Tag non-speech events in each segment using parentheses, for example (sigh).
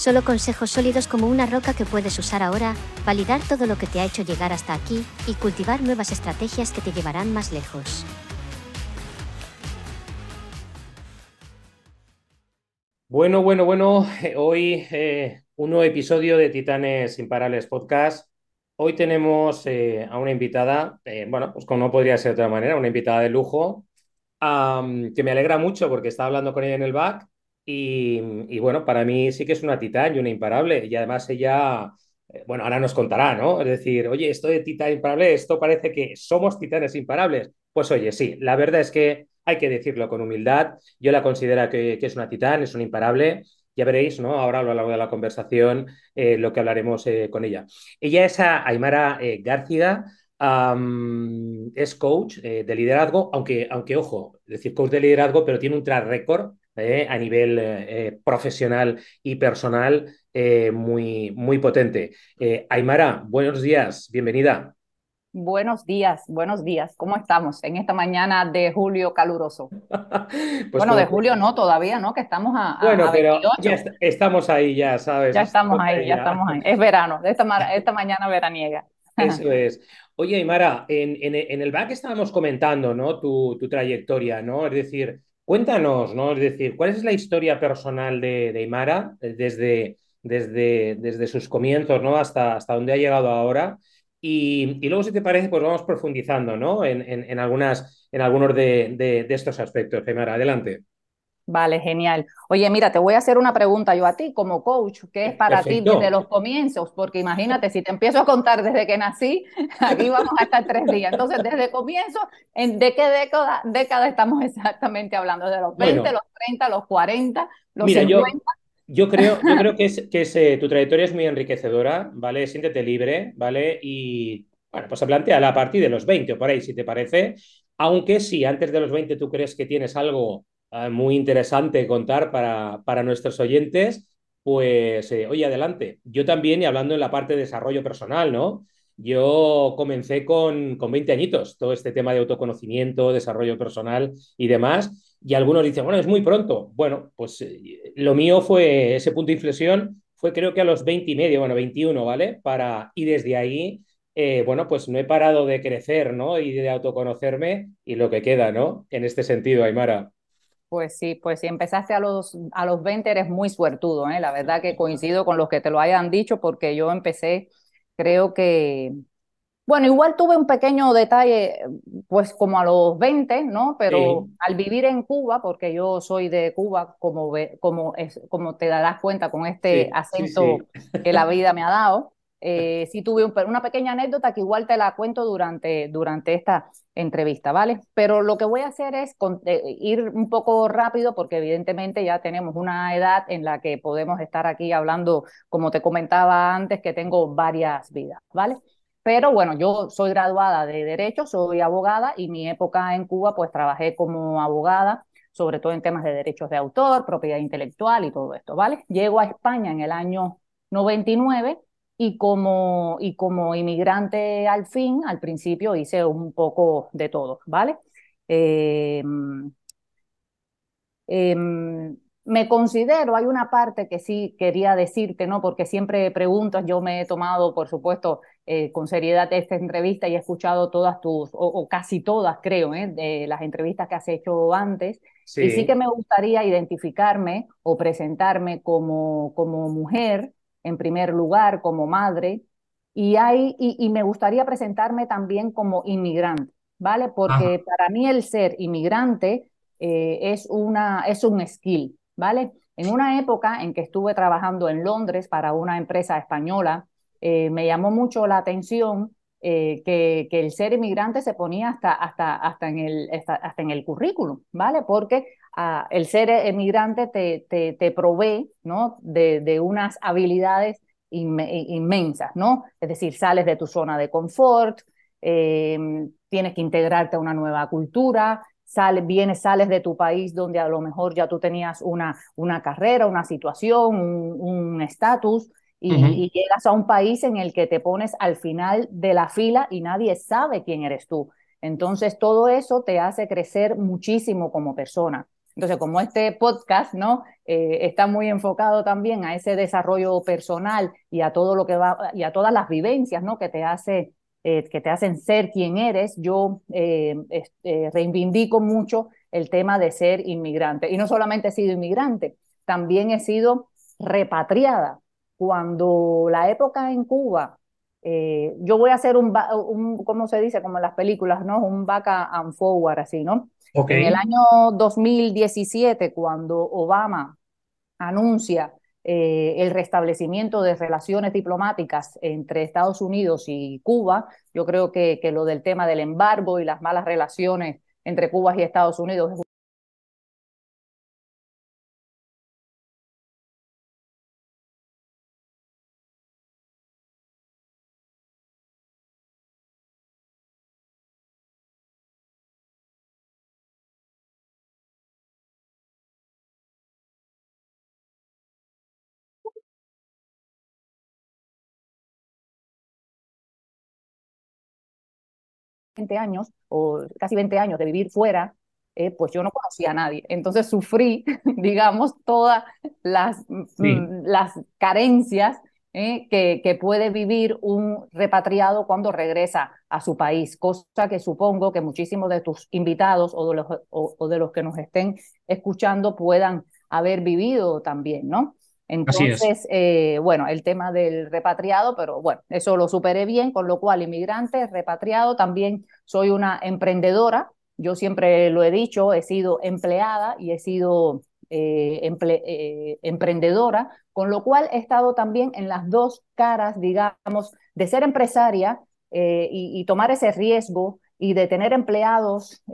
Solo consejos sólidos como una roca que puedes usar ahora, validar todo lo que te ha hecho llegar hasta aquí y cultivar nuevas estrategias que te llevarán más lejos. Bueno, bueno, bueno, hoy eh, un nuevo episodio de Titanes Imparables Podcast. Hoy tenemos eh, a una invitada, eh, bueno, pues como no podría ser de otra manera, una invitada de lujo, que me alegra mucho porque estaba hablando con ella en el back y, bueno, para mí sí que es una titán y una imparable. Y además ella, eh, bueno, ahora nos contará, ¿no? Es decir, oye, esto de titán imparable, esto parece que somos titanes imparables. Pues oye, sí, la verdad es que hay que decirlo con humildad. Yo la considero que, es una titán, es una imparable. Ya veréis, ¿no? Ahora a lo largo de la conversación eh, lo que hablaremos eh, con ella. Ella es Aymara García. es coach de liderazgo, aunque, aunque ojo, decir coach de liderazgo, pero tiene un track record eh, a nivel eh, eh, profesional y personal muy, muy potente. Aymara, buenos días, bienvenida. Buenos días, buenos días. ¿Cómo estamos en esta mañana de julio caluroso? (laughs) Pues bueno, de julio no, todavía no, que estamos a. Bueno, pero ya estamos ahí, ya sabes. Ya estamos ahí, ya estamos ahí. Es verano, esta, esta mañana veraniega. Eso (laughs) es. Oye, Aymara, en, en, el back estábamos comentando, ¿no? Tu, tu trayectoria, ¿no? Es decir, Cuéntanos, ¿no? Es decir, ¿cuál es la historia personal de, de Imara eh, desde, desde, desde sus comienzos, ¿no? Hasta, hasta donde ha llegado ahora. Y, y, luego, si te parece, pues vamos profundizando, ¿no? En, en, en algunas, en algunos de, de, de estos aspectos. Imara, adelante. Vale, genial. Oye, mira, te voy a hacer una pregunta yo a ti como coach, ¿qué es para ti desde los comienzos? Porque imagínate, si te empiezo a contar desde que nací, (laughs) aquí vamos a estar tres días. Entonces, desde comienzo, ¿en ¿de qué década, década estamos exactamente hablando? ¿De los 20, los 30, los 40, los mira, 50? Yo, creo, yo creo que, es, que es, eh, tu trayectoria es muy enriquecedora, ¿vale? Siéntete libre, ¿vale? Y, bueno, pues plantea a partir de los 20 o por ahí, si te parece. Aunque si antes de los 20 tú crees que tienes algo Ah, muy interesante contar para, para nuestros oyentes, pues eh, oye, adelante. Yo también, y hablando en la parte de desarrollo personal, ¿no? Yo comencé con, con 20 añitos, todo este tema de autoconocimiento, desarrollo personal y demás, y algunos dicen, bueno, es muy pronto. Bueno, pues eh, lo mío fue, ese punto de inflexión fue creo que a los 20 y medio, bueno, 21, ¿vale? Para, y desde ahí, eh, bueno, pues no he parado de crecer, ¿no? Y de autoconocerme y lo que queda, ¿no? En este sentido, Aymara. Pues sí, pues si empezaste a los, a los 20 eres muy suertudo, ¿eh? La verdad que coincido con los que te lo hayan dicho porque yo empecé, creo que, bueno, igual tuve un pequeño detalle, pues como a los 20, ¿no? Pero al vivir en Cuba, porque yo soy de Cuba, como, como, es, como te darás cuenta con este acento que la vida me ha dado, eh, sí tuve una pequeña anécdota que igual te la cuento durante, durante esta entrevista, ¿vale? Pero lo que voy a hacer es eh, ir un poco rápido porque evidentemente ya tenemos una edad en la que podemos estar aquí hablando, como te comentaba antes, que tengo varias vidas, ¿vale? Pero bueno, yo soy graduada de Derecho, soy abogada y mi época en Cuba pues trabajé como abogada, sobre todo en temas de derechos de autor, propiedad intelectual y todo esto, ¿vale? Llego a España en el año 99 y como, y como inmigrante al fin, al principio hice un poco de todo, ¿vale? Em, em, me considero, hay una parte que sí quería decirte, ¿no? Porque siempre preguntas, yo me he tomado, por supuesto, eh, con seriedad esta entrevista y he escuchado todas tus, o, casi todas, creo, ¿eh? de las entrevistas que has hecho antes. Y sí que me gustaría identificarme o presentarme como, como mujer en primer lugar como madre y, hay, y, me gustaría presentarme también como inmigrante, ¿vale? Porque para mí el ser inmigrante eh, es, una, es un skill, ¿vale? En una época en que estuve trabajando en Londres para una empresa española, eh, me llamó mucho la atención eh, que, que, el ser inmigrante se ponía hasta, hasta, hasta, en el, hasta, en el currículum, ¿vale? Porque el ser emigrante te, te, te provee ¿no? de, de unas habilidades inmensas, ¿no? Es decir, sales de tu zona de confort, em, tienes que integrarte a una nueva cultura, sales, vienes, sales de tu país donde a lo mejor ya tú tenías una, una carrera, una situación, un estatus, y, y, llegas a un país en el que te pones al final de la fila y nadie sabe quién eres tú. Entonces, todo eso te hace crecer muchísimo como persona. Entonces, como este podcast, ¿no? Eh, está muy enfocado también a ese desarrollo personal y a todo lo que va, y a todas las vivencias, ¿no? Que te hace, eh, que te hacen ser quien eres. Yo eh, reivindico mucho el tema de ser inmigrante. Y no solamente he sido inmigrante, también he sido repatriada. Cuando la época en Cuba eh, yo voy a hacer un, un, ¿cómo se dice? Como en las películas, ¿no? Un back and forward, así, ¿no? En el año 2017, cuando Obama anuncia eh, el restablecimiento de relaciones diplomáticas entre Estados Unidos y Cuba, yo creo que, que lo del tema del embargo y las malas relaciones entre Cuba y Estados Unidos es años o casi 20 años de vivir fuera, eh, pues yo no conocía a nadie. Entonces sufrí, (laughs) digamos, todas las, mm, las carencias eh, que, que, puede vivir un repatriado cuando regresa a su país, cosa que supongo que muchísimos de tus invitados o de los, o de los que nos estén escuchando puedan haber vivido también, ¿no? Entonces, eh, bueno, el tema del repatriado, pero bueno, eso lo superé bien, con lo cual inmigrante, repatriado, también soy una emprendedora. Yo siempre lo he dicho, he sido empleada y he sido eh, eh, emprendedora, con lo cual he estado también en las dos caras, digamos, de ser empresaria y, tomar ese riesgo y de tener empleados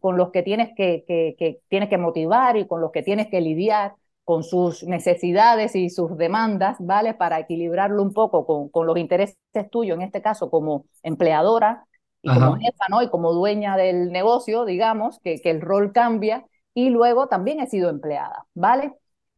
con los que tienes que, que tienes que motivar y con los que tienes que lidiar con sus necesidades y sus demandas, ¿vale? Para equilibrarlo un poco con, con los intereses tuyos, en este caso como empleadora y como jefa, ¿no? Y como dueña del negocio, digamos, que, que el rol cambia. Y luego también he sido empleada, ¿vale?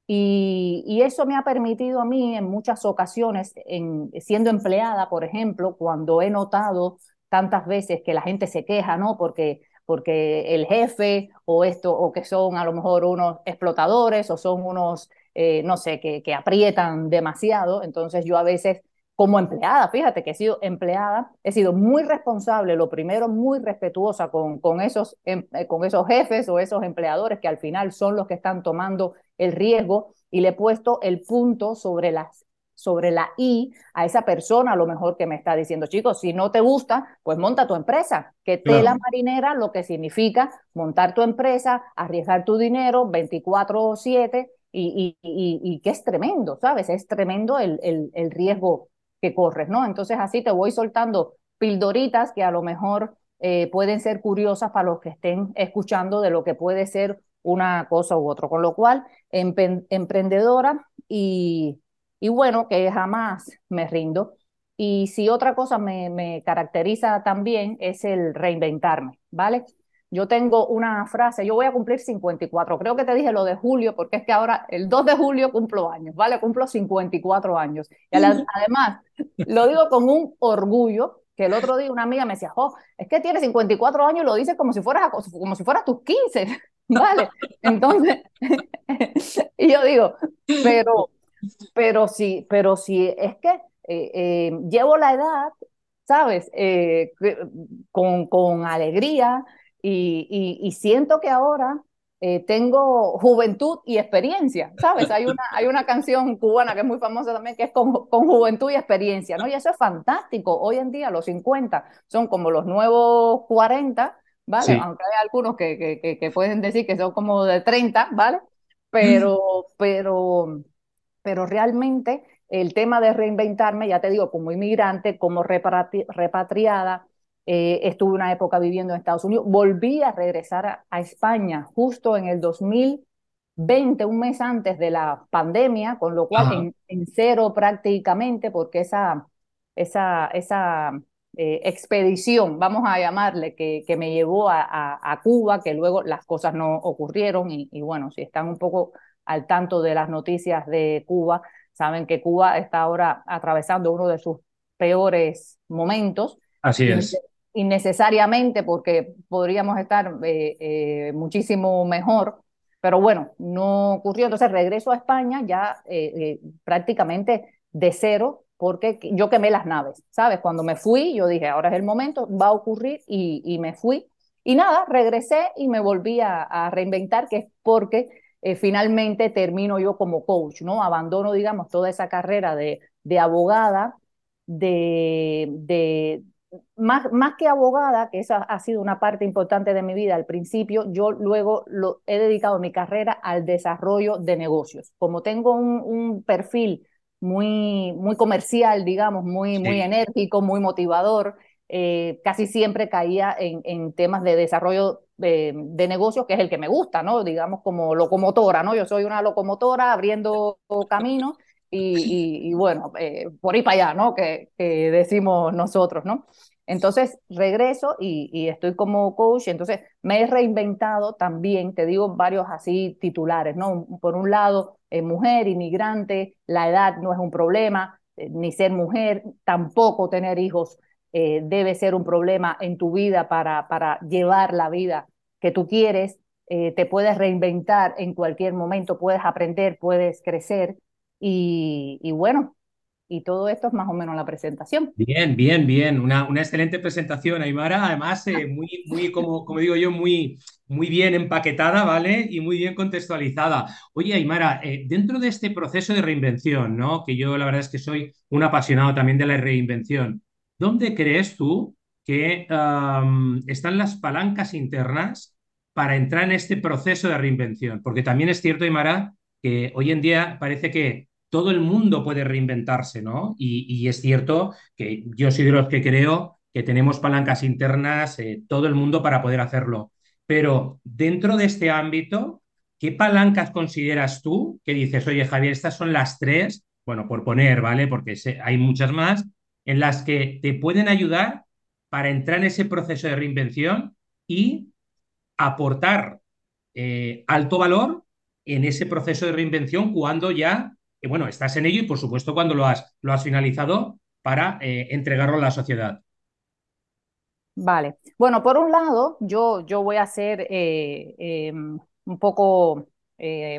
Y, y, eso me ha permitido a mí en muchas ocasiones, en, siendo empleada, por ejemplo, cuando he notado tantas veces que la gente se queja, ¿no? Porque porque el jefe o esto, o que son a lo mejor unos explotadores o son unos, eh, no sé, que, que aprietan demasiado. Entonces yo a veces como empleada, fíjate que he sido empleada, he sido muy responsable, lo primero, muy respetuosa con, con, esos, em, eh, con esos jefes o esos empleadores que al final son los que están tomando el riesgo y le he puesto el punto sobre las sobre la I a esa persona a lo mejor que me está diciendo, chicos, si no te gusta, pues monta tu empresa, que tela marinera lo que significa montar tu empresa, arriesgar tu dinero 24/7 y, y, y, que es tremendo, ¿sabes? Es tremendo el, el, el riesgo que corres, ¿no? Entonces así te voy soltando pildoritas que a lo mejor eh, pueden ser curiosas para los que estén escuchando de lo que puede ser una cosa u otra. Con lo cual, emprendedora y, y bueno, que jamás me rindo. Y si otra cosa me, me caracteriza también es el reinventarme, ¿vale? Yo tengo una frase, yo voy a cumplir 54, creo que te dije lo de julio, porque es que ahora el 2 de julio cumplo años, ¿vale? Cumplo 54 años. Y (laughs) además, lo digo con un orgullo, que el otro día una amiga me decía, oh, es que tienes 54 años y lo dices como si fueras, como si fueras tus 15, (laughs) ¿vale? Entonces, (laughs) y yo digo, pero pero sí, pero sí, es que eh, eh, llevo la edad, ¿sabes? Eh, con, con, alegría y, y, siento que ahora tengo juventud y experiencia, ¿sabes? Hay una, hay una canción cubana que es muy famosa también, que es con, con, juventud y experiencia, ¿no? Y eso es fantástico. Hoy en día los 50 son como los nuevos 40, ¿vale? Aunque hay algunos que, que, que, pueden decir que son como de 30, ¿vale? Pero, pero pero realmente el tema de reinventarme, ya te digo, como inmigrante, como repatriada, eh, estuve una época viviendo en Estados Unidos, volví a regresar a, España justo en el 2020, un mes antes de la pandemia, con lo cual en, cero prácticamente, porque esa, esa, esa eh, expedición, vamos a llamarle, que, que me llevó a, a, Cuba, que luego las cosas no ocurrieron y, y bueno, si están un poco al tanto de las noticias de Cuba, saben que Cuba está ahora atravesando uno de sus peores momentos. Así es. Innecesariamente, porque podríamos estar eh, eh, muchísimo mejor, pero bueno, no ocurrió. Entonces regreso a España ya eh, prácticamente de cero, porque yo quemé las naves, ¿sabes? Cuando me fui, yo dije, ahora es el momento, va a ocurrir y, y me fui. Y nada, regresé y me volví a, a reinventar, que es porque eh, finalmente termino yo como coach, ¿no? Abandono, digamos, toda esa carrera de, de abogada, de, de más, más, que abogada, que esa ha sido una parte importante de mi vida al principio, yo luego lo, he dedicado mi carrera al desarrollo de negocios. Como tengo un, un perfil muy, muy comercial, digamos, muy, muy enérgico, muy motivador, eh, casi siempre caía en, en temas de desarrollo de, negocios, que es el que me gusta, ¿no? Digamos como locomotora, ¿no? Yo soy una locomotora abriendo caminos y, y, bueno, eh, por ahí para allá, ¿no? Que, que, decimos nosotros, ¿no? Entonces regreso y, y, estoy como coach, entonces me he reinventado también, te digo varios así titulares, ¿no? Por un lado, eh, mujer, inmigrante, la edad no es un problema, eh, ni ser mujer, tampoco tener hijos debe ser un problema en tu vida para, para llevar la vida que tú quieres, eh, te puedes reinventar en cualquier momento, puedes aprender, puedes crecer y, bueno, y todo esto es más o menos la presentación. Bien, bien, bien, una, una excelente presentación, Aymara, además eh, muy, muy, como, como digo yo, muy, muy bien empaquetada, ¿vale? Y muy bien contextualizada. Oye, Aymara, eh, dentro de este proceso de reinvención, ¿no? Que yo la verdad es que soy un apasionado también de la reinvención, ¿dónde crees tú que están las palancas internas para entrar en este proceso de reinvención. Porque también es cierto, Imara, que hoy en día parece que todo el mundo puede reinventarse, ¿no? Y, es cierto que yo soy de los que creo que tenemos palancas internas, eh, todo el mundo para poder hacerlo. Pero dentro de este ámbito, ¿qué palancas consideras tú que dices, oye, Javier, estas son las tres, bueno, por poner, ¿vale? Porque hay muchas más, en las que te pueden ayudar para entrar en ese proceso de reinvención y aportar eh, alto valor en ese proceso de reinvención cuando ya, eh, bueno, estás en ello y por supuesto cuando lo has, lo has finalizado para eh, entregarlo a la sociedad. Vale. Bueno, por un lado, yo, yo voy a ser em, un poco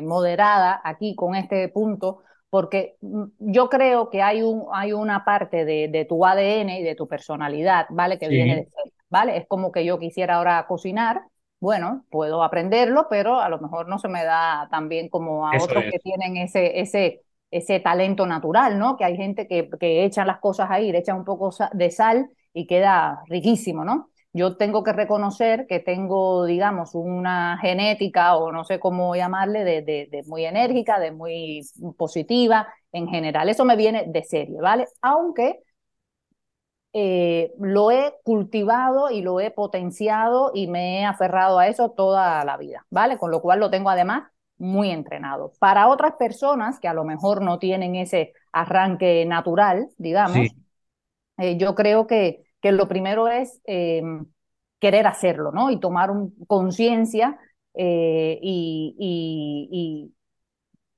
moderada aquí con este punto, porque mm, yo creo que hay, un, hay una parte de, de tu ADN y de tu personalidad, ¿vale? Que viene de ser, ¿vale? Es como que yo quisiera ahora cocinar, bueno, puedo aprenderlo, pero a lo mejor no se me da tan bien como a otros que tienen ese, ese, ese talento natural, ¿no? Que hay gente que, que echa las cosas ahí, le echa un poco de sal y queda riquísimo, ¿no? Yo tengo que reconocer que tengo, digamos, una genética o no sé cómo llamarle, de, de, muy enérgica, de muy positiva en general. Eso me viene de serie, ¿vale? Aunque eh, lo he cultivado y lo he potenciado y me he aferrado a eso toda la vida, ¿vale? Con lo cual lo tengo además muy entrenado. Para otras personas que a lo mejor no tienen ese arranque natural, digamos, eh, yo creo que que lo primero es em, querer hacerlo, ¿no? Y tomar conciencia eh, y, y,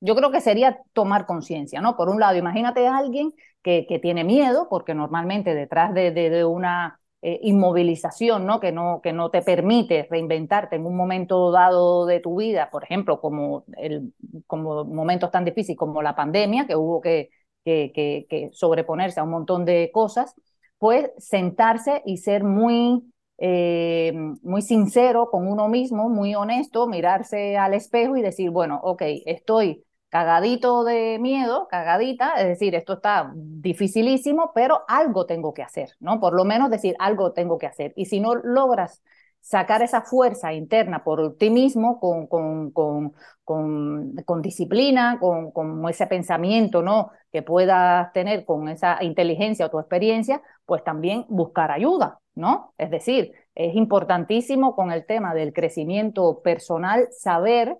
yo creo que sería tomar conciencia, ¿no? Por un lado, imagínate a alguien que, que tiene miedo, porque normalmente detrás de, de, una eh, inmovilización, ¿no? Que, ¿no? que no te permite reinventarte en un momento dado de tu vida, por ejemplo, como, el, como momentos tan difíciles como la pandemia, que hubo que, que, que sobreponerse a un montón de cosas, pues sentarse y ser muy, eh, muy sincero con uno mismo, muy honesto, mirarse al espejo y decir, bueno, ok, estoy cagadito de miedo, cagadita, es decir, esto está dificilísimo, pero algo tengo que hacer, ¿no? Por lo menos decir, algo tengo que hacer. Y si no logras sacar esa fuerza interna por ti mismo, con, con, con, con, disciplina, con, con ese pensamiento ¿no? que puedas tener con esa inteligencia o tu experiencia, pues también buscar ayuda, ¿no? Es decir, es importantísimo con el tema del crecimiento personal saber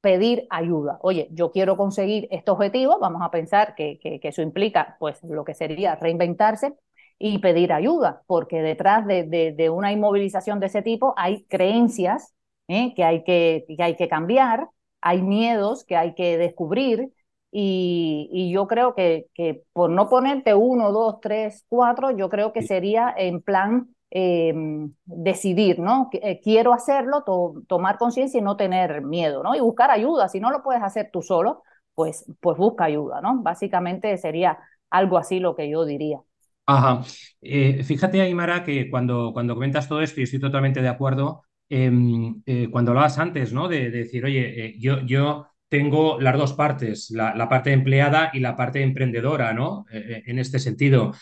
pedir ayuda. Oye, yo quiero conseguir este objetivo, vamos a pensar que, que, eso implica pues lo que sería reinventarse y pedir ayuda, porque detrás de, de, una inmovilización de ese tipo hay creencias ¿eh? que, hay que, que hay que cambiar, hay miedos que hay que descubrir y, y, yo creo que, que por no ponerte uno, dos, tres, cuatro, yo creo que sería en plan Em, decidir, ¿no? Eh, quiero hacerlo, tomar conciencia y no tener miedo, ¿no? Y buscar ayuda. Si no lo puedes hacer tú solo, pues, pues busca ayuda, ¿no? Básicamente sería algo así lo que yo diría. Ajá. Eh, fíjate, Aymara, que cuando, cuando comentas todo esto, y estoy totalmente de acuerdo, em, eh, cuando hablabas antes, ¿no? De, decir, oye, yo, yo tengo las dos partes, la, la, parte empleada y la parte emprendedora, ¿no? en este sentido.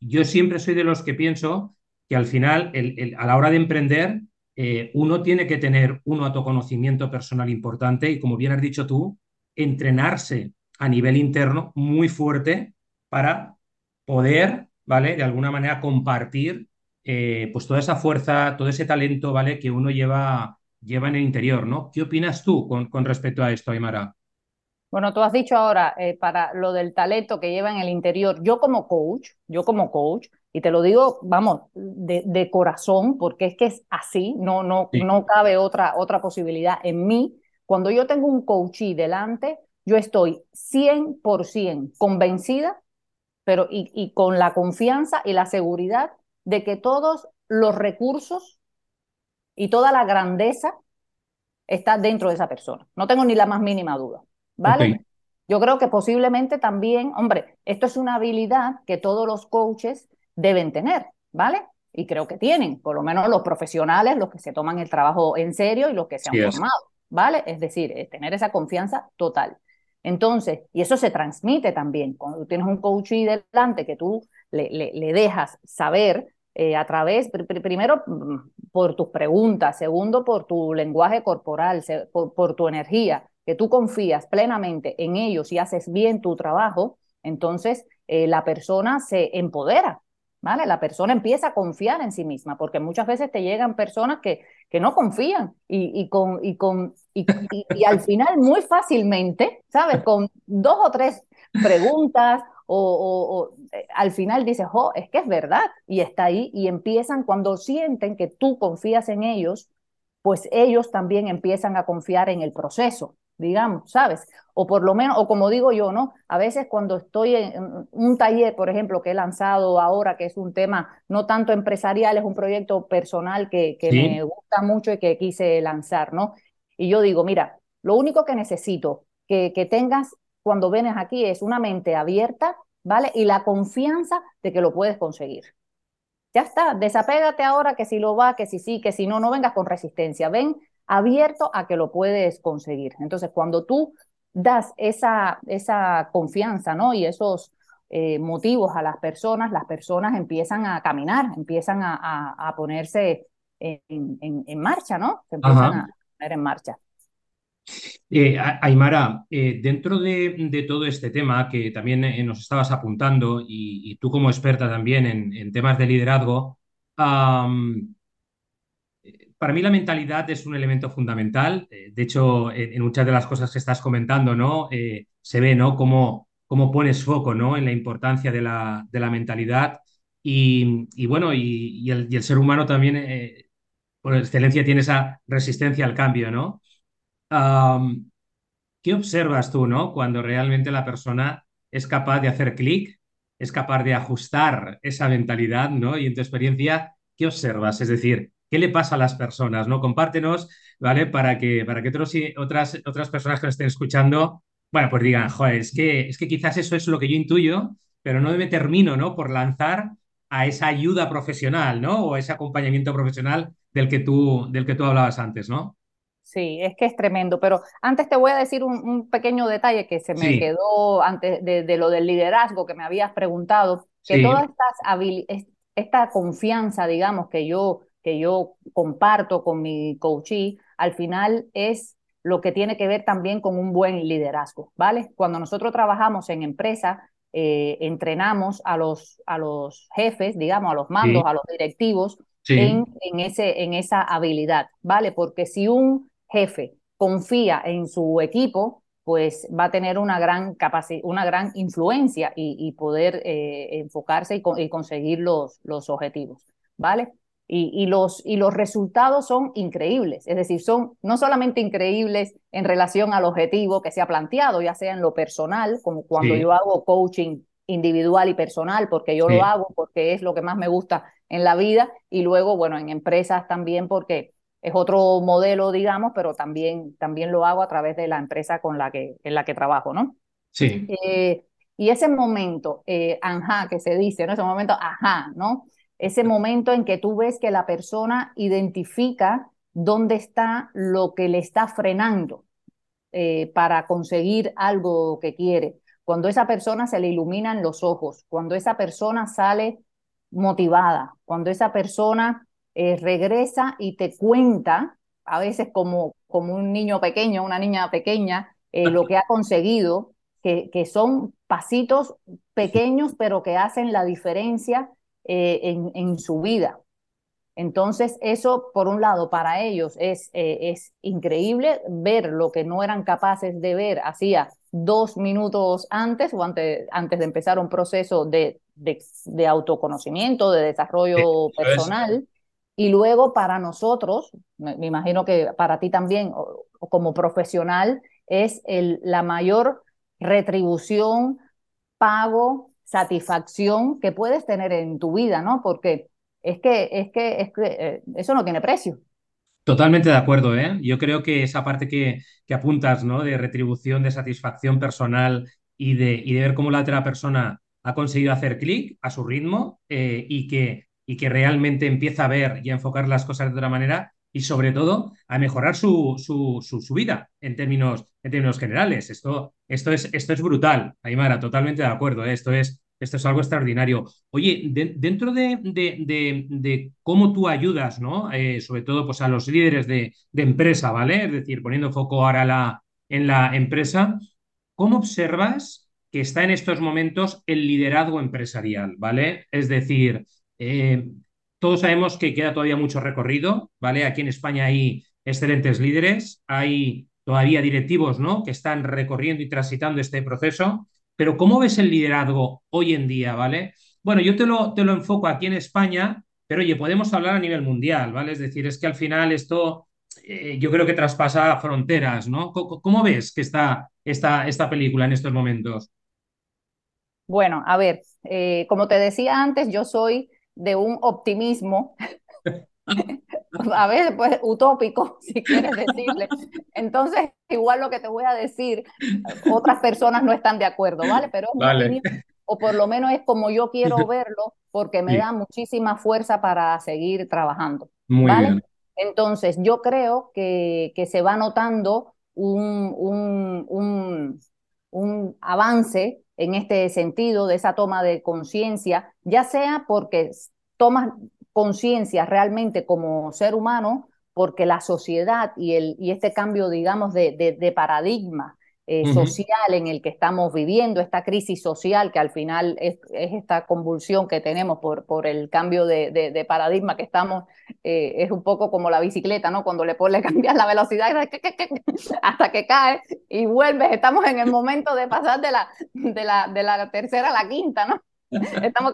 Yo siempre soy de los que pienso que al final, a la hora de emprender, eh, uno tiene que tener un autoconocimiento personal importante y, como bien has dicho tú, entrenarse a nivel interno muy fuerte para poder, ¿vale? De alguna manera compartir eh, pues toda esa fuerza, todo ese talento, ¿vale? Que uno lleva, lleva en el interior, ¿no? ¿Qué opinas tú con, con respecto a esto, Aymara? Bueno, tú has dicho ahora eh, para lo del talento que lleva en el interior, yo como coach, yo como coach, y te lo digo, vamos, de, de corazón, porque es que es así, no, no, no cabe otra, otra posibilidad en mí. Cuando yo tengo un coachee delante, yo estoy 100% convencida, pero y, y con la confianza y la seguridad de que todos los recursos y toda la grandeza está dentro de esa persona. No tengo ni la más mínima duda. ¿vale? Yo creo que posiblemente también, hombre, esto es una habilidad que todos los coaches deben tener, ¿vale? Y creo que tienen, por lo menos los profesionales, los que se toman el trabajo en serio y los que se han formado, ¿vale? Es decir, tener esa confianza total. Entonces, y eso se transmite también. Cuando tienes un coach y delante que tú le, dejas saber eh, a través, primero, mm, por tus preguntas, segundo, por tu lenguaje corporal, por, por tu energía, que tú confías plenamente en ellos y haces bien tu trabajo, entonces eh, la persona se empodera, ¿vale? La persona empieza a confiar en sí misma, porque muchas veces te llegan personas que, que no confían y, con, y, con, y, al final muy fácilmente, ¿sabes? Con dos o tres preguntas o, eh, al final dices, oh, es que es verdad, y está ahí, y empiezan cuando sienten que tú confías en ellos, pues ellos también empiezan a confiar en el proceso digamos, ¿sabes? O por lo menos, o como digo yo, ¿no? A veces cuando estoy en un taller, por ejemplo, que he lanzado ahora, que es un tema no tanto empresarial, es un proyecto personal que, que me gusta mucho y que quise lanzar, ¿no? Y yo digo, mira, lo único que necesito que, que tengas cuando vienes aquí es una mente abierta, ¿vale? Y la confianza de que lo puedes conseguir. Ya está, desapégate ahora que si lo va, que si sí, que si no, no vengas con resistencia. Ven abierto a que lo puedes conseguir. Entonces, cuando tú das esa, esa confianza ¿no? y esos eh, motivos a las personas, las personas empiezan a caminar, empiezan a, a, ponerse en, en, marcha, ¿no? Se empiezan a poner en marcha. Eh, Aymara, eh, dentro de, de, todo este tema que también eh, nos estabas apuntando y, tú como experta también en, en temas de liderazgo, para mí la mentalidad es un elemento fundamental. Eh, de hecho, en, muchas de las cosas que estás comentando, ¿no? Eh, se ve, ¿no? Cómo, cómo, pones foco, ¿no? En la importancia de la, de la mentalidad. Y, bueno, y, el, ser humano también, eh, por excelencia, tiene esa resistencia al cambio, ¿no? ¿Qué observas tú, ¿no? Cuando realmente la persona es capaz de hacer clic, es capaz de ajustar esa mentalidad, ¿no? Y en tu experiencia, ¿qué observas? Es decir, qué le pasa a las personas, ¿no? Compártenos, ¿vale? Para que, para que otros, otras, otras personas que nos estén escuchando, bueno, pues digan, joder, es que, es que quizás eso es lo que yo intuyo, pero no me termino, ¿no? Por lanzar a esa ayuda profesional, ¿no? O ese acompañamiento profesional del que tú, del que tú hablabas antes, ¿no? Sí, es que es tremendo, pero antes te voy a decir un, pequeño detalle que se me quedó antes de, lo del liderazgo que me habías preguntado, que toda esta confianza, digamos, que yo que yo comparto con mi coachee, al final es lo que tiene que ver también con un buen liderazgo, ¿vale? Cuando nosotros trabajamos en empresa, entrenamos a los, a los jefes, digamos, a los mandos, a los directivos, en, en, ese, en esa habilidad, ¿vale? Porque si un jefe confía en su equipo, pues va a tener una gran capacidad, una gran influencia y, poder eh, enfocarse y, conseguir los, los objetivos, ¿vale? Y, los, y los resultados son increíbles, es decir, son no solamente increíbles en relación al objetivo que se ha planteado, ya sea en lo personal, como cuando yo hago coaching individual y personal, porque yo lo hago, porque es lo que más me gusta en la vida, y luego, bueno, en empresas también, porque es otro modelo, digamos, pero también, también lo hago a través de la empresa con la que, en la que trabajo, ¿no? Sí. Eh, y ese momento, eh, ajá, que se dice, ¿no? Ese momento, ajá, ¿no? Ese momento en que tú ves que la persona identifica dónde está lo que le está frenando eh, para conseguir algo que quiere. Cuando esa persona se le iluminan los ojos, cuando esa persona sale motivada, cuando esa persona eh, regresa y te cuenta, a veces como, como un niño pequeño, una niña pequeña, eh, lo que ha conseguido, que, que, son pasitos pequeños, pero que hacen la diferencia eh, en, en, su vida. Entonces, eso, por un lado, para ellos es, es increíble ver lo que no eran capaces de ver hacía dos minutos antes o antes, antes de empezar un proceso de, de, de autoconocimiento, de desarrollo personal. Y luego para nosotros, me, imagino que para ti también, o, como profesional, es el, la mayor retribución, pago, satisfacción que puedes tener en tu vida, ¿no? Porque es que, es que, es que eh, eso no tiene precio. Totalmente de acuerdo, ¿eh? Yo creo que esa parte que, que apuntas, ¿no? De retribución, de satisfacción personal y de, y de ver cómo la otra persona ha conseguido hacer clic a su ritmo eh, y que y que realmente empieza a ver y a enfocar las cosas de otra manera y sobre todo a mejorar su, su, su, vida en términos, en términos generales. Esto, esto, es, esto es brutal, Aymara, totalmente de acuerdo. ¿eh? Esto, es, esto es algo extraordinario. Oye, dentro de, de, de, cómo tú ayudas, ¿no? Eh, sobre todo pues, a los líderes de, empresa, ¿vale? Es decir, poniendo foco ahora la, en la empresa, ¿cómo observas que está en estos momentos el liderazgo empresarial, ¿vale? Es decir, eh, todos sabemos que queda todavía mucho recorrido, ¿vale? Aquí en España hay excelentes líderes, hay todavía directivos, ¿no? Que están recorriendo y transitando este proceso, pero ¿cómo ves el liderazgo hoy en día, ¿vale? Bueno, yo te lo, te lo enfoco aquí en España, pero oye, podemos hablar a nivel mundial, ¿vale? Es decir, es que al final esto eh, yo creo que traspasa fronteras, ¿no? ¿Cómo, ves que está esta, esta película en estos momentos? Bueno, a ver, eh, como te decía antes, yo soy de un optimismo, (laughs) a veces pues utópico, (laughs) si quieres decirle. Entonces, igual lo que te voy a decir, otras personas no están de acuerdo, ¿vale? Pero o por lo menos es como yo quiero (laughs) verlo, porque me da muchísima fuerza para seguir trabajando. ¿vale? Entonces, yo creo que, que se va notando un, un, un, un avance en este sentido, de esa toma de conciencia, ya sea porque tomas conciencia realmente como ser humano, porque la sociedad y, el, y este cambio, digamos, de, de, paradigma eh, social en el que estamos viviendo, esta crisis social que al final es, esta convulsión que tenemos por, por el cambio de, de paradigma que estamos, eh, es un poco como la bicicleta, ¿no? Cuando le pones (laughs) cambiar la velocidad hasta que cae y vuelves, estamos en el momento de pasar de la, de la, de la tercera a la quinta, ¿no? Estamos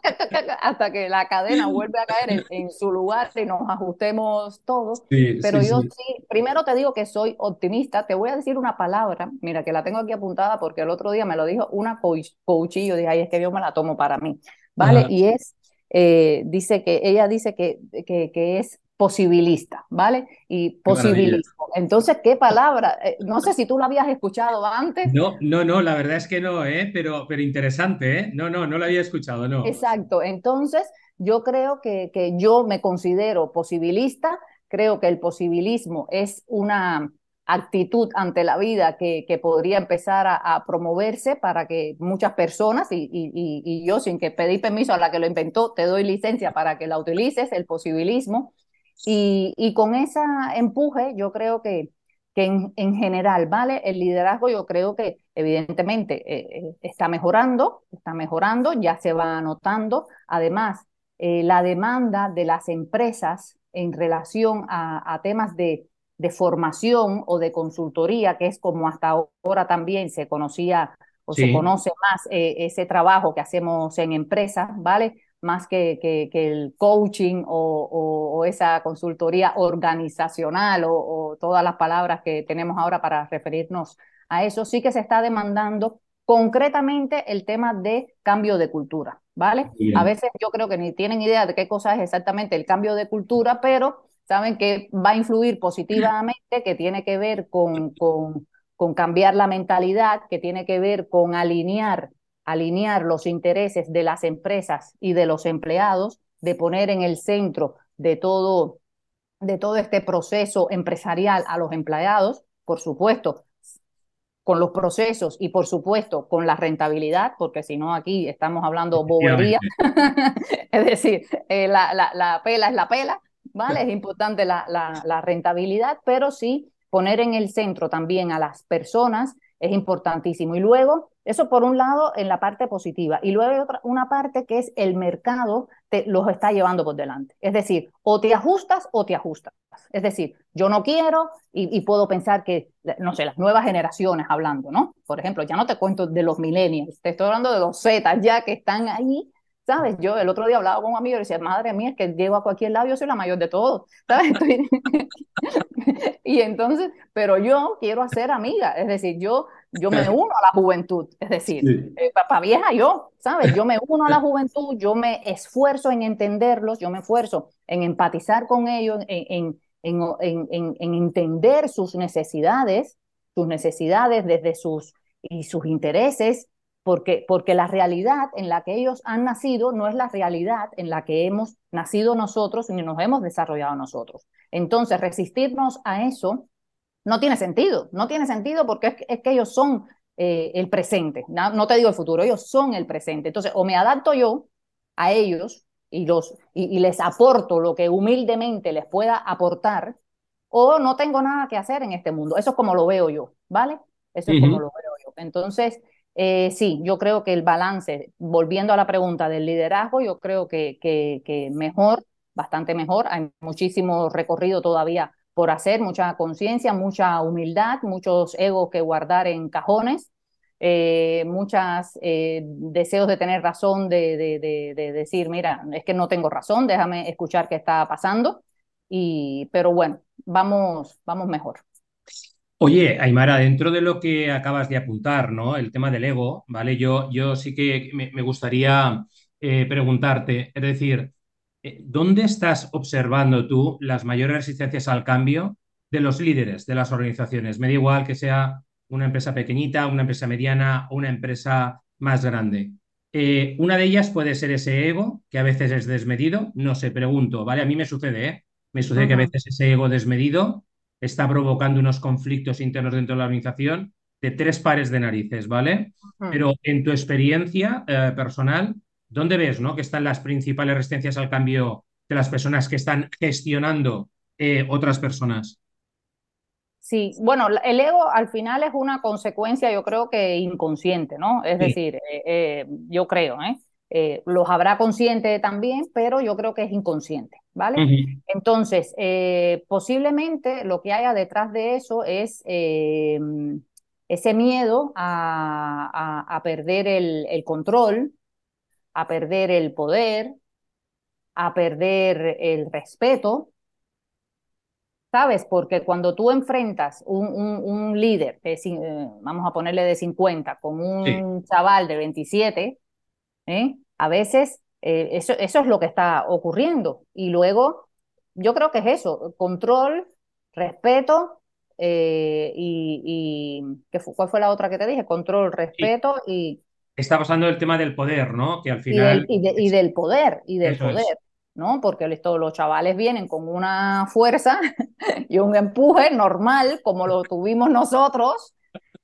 hasta que la cadena vuelve a caer en, su lugar y nos ajustemos todos. Pero yo sí. primero te digo que soy optimista. Te voy a decir una palabra, mira, que la tengo aquí apuntada porque el otro día me lo dijo una coach, y yo dije, ay, es que yo me la tomo para mí. ¿Vale? Y es, eh, dice que, ella dice que, que, que es posibilista, ¿vale? Y posibilismo. Entonces, ¿qué palabra? Eh, no sé si tú lo habías escuchado antes. No, no, no, la verdad es que no, ¿eh? Pero, pero interesante, ¿eh? No, no, no lo había escuchado, no. Exacto. Entonces, yo creo que, que yo me considero posibilista, creo que el posibilismo es una actitud ante la vida que, que podría empezar a, promoverse para que muchas personas, y, y, y, yo sin que pedí permiso a la que lo inventó, te doy licencia para que la utilices, el posibilismo, y, y con ese empuje, yo creo que, que en, en, general, ¿vale? El liderazgo yo creo que, evidentemente eh, está mejorando, está mejorando, ya se va anotando. Además, la demanda de las empresas en relación a, temas de, de, formación o de consultoría, que es como hasta ahora también se conocía o se conoce más ese trabajo que hacemos en empresas, ¿vale? Más que, que, el coaching o, esa consultoría organizacional o, todas las palabras que tenemos ahora para referirnos a eso, sí que se está demandando concretamente el tema de cambio de cultura, ¿vale? A veces yo creo que ni tienen idea de qué cosa es exactamente el cambio de cultura, pero saben que va a influir positivamente, que tiene que ver con, con, con cambiar la mentalidad, que tiene que ver con alinear alinear los intereses de las empresas y de los empleados, de poner en el centro de todo, de todo este proceso empresarial a los empleados, por supuesto, con los procesos y por supuesto con la rentabilidad, porque si no aquí estamos hablando bobería, (laughs) es decir, eh, la, la, pela es la pela, ¿vale? Es importante la, la rentabilidad, pero sí poner en el centro también a las personas es importantísimo. Y luego, eso por un lado en la parte positiva. Y luego hay otra, una parte que es el mercado te los está llevando por delante. Es decir, o te ajustas o te ajustas. Es decir, yo no quiero y, puedo pensar que, no sé, las nuevas generaciones hablando, ¿no? Por ejemplo, ya no te cuento de los millennials, te estoy hablando de los Z ya que están ahí ¿Sabes? Yo el otro día hablaba con un amigo y decía, madre mía, es que llego a cualquier lado, yo soy la mayor de todos, ¿sabes? (laughs) (laughs) y entonces, pero yo quiero hacer amiga, es decir, yo, yo me uno a la juventud, es decir, eh, para vieja yo, ¿sabes? Yo me uno a la juventud, yo me esfuerzo en entenderlos, yo me esfuerzo en empatizar con ellos, en, en, en, en entender sus necesidades, sus necesidades desde sus y sus intereses porque, porque la realidad en la que ellos han nacido no es la realidad en la que hemos nacido nosotros ni nos hemos desarrollado nosotros. Entonces, resistirnos a eso no tiene sentido, no tiene sentido porque es, que ellos son eh, el presente, no, te digo el futuro, ellos son el presente. Entonces, o me adapto yo a ellos y, los, y, les aporto lo que humildemente les pueda aportar, o no tengo nada que hacer en este mundo. Eso es como lo veo yo, ¿vale? Eso es como lo veo yo. Entonces, eh, sí, yo creo que el balance, volviendo a la pregunta del liderazgo, yo creo que, que, mejor, bastante mejor, hay muchísimo recorrido todavía por hacer, mucha conciencia, mucha humildad, muchos egos que guardar en cajones, eh, muchos eh, deseos de tener razón, de, de, de, decir, mira, es que no tengo razón, déjame escuchar qué está pasando, y, pero bueno, vamos, vamos mejor. Oye, Aymara, dentro de lo que acabas de apuntar, ¿no? El tema del ego, ¿vale? Yo, yo sí que me, gustaría eh, preguntarte, es decir, eh, ¿dónde estás observando tú las mayores resistencias al cambio de los líderes de las organizaciones? Me da igual que sea una empresa pequeñita, una empresa mediana o una empresa más grande. Eh, una de ellas puede ser ese ego, que a veces es desmedido, no sé, pregunto, ¿vale? A mí me sucede, ¿eh? Me sucede que a veces ese ego desmedido está provocando unos conflictos internos dentro de la organización de tres pares de narices, ¿vale? Pero en tu experiencia eh, personal, ¿dónde ves ¿no? que están las principales resistencias al cambio de las personas que están gestionando eh, otras personas? Sí, bueno, el ego al final es una consecuencia, yo creo que inconsciente, ¿no? Es decir, eh, yo creo, ¿eh? Eh, los habrá consciente también, pero yo creo que es inconsciente, ¿vale? Entonces, eh, posiblemente lo que haya detrás de eso es eh, ese miedo a, perder el, control, a perder el poder, a perder el respeto, ¿sabes? Porque cuando tú enfrentas un, un, líder, vamos a ponerle de 50, con un chaval de 27, ¿eh? A veces eh, eso, eso es lo que está ocurriendo. Y luego, yo creo que es eso, control, respeto eh, y, ¿qué ¿cuál fue la otra que te dije? Control, respeto y... Está pasando el tema del poder, ¿no? Que al final... Y, del, poder, y del poder. ¿no? Porque los chavales vienen con una fuerza (laughs) y un empuje normal, como lo tuvimos nosotros,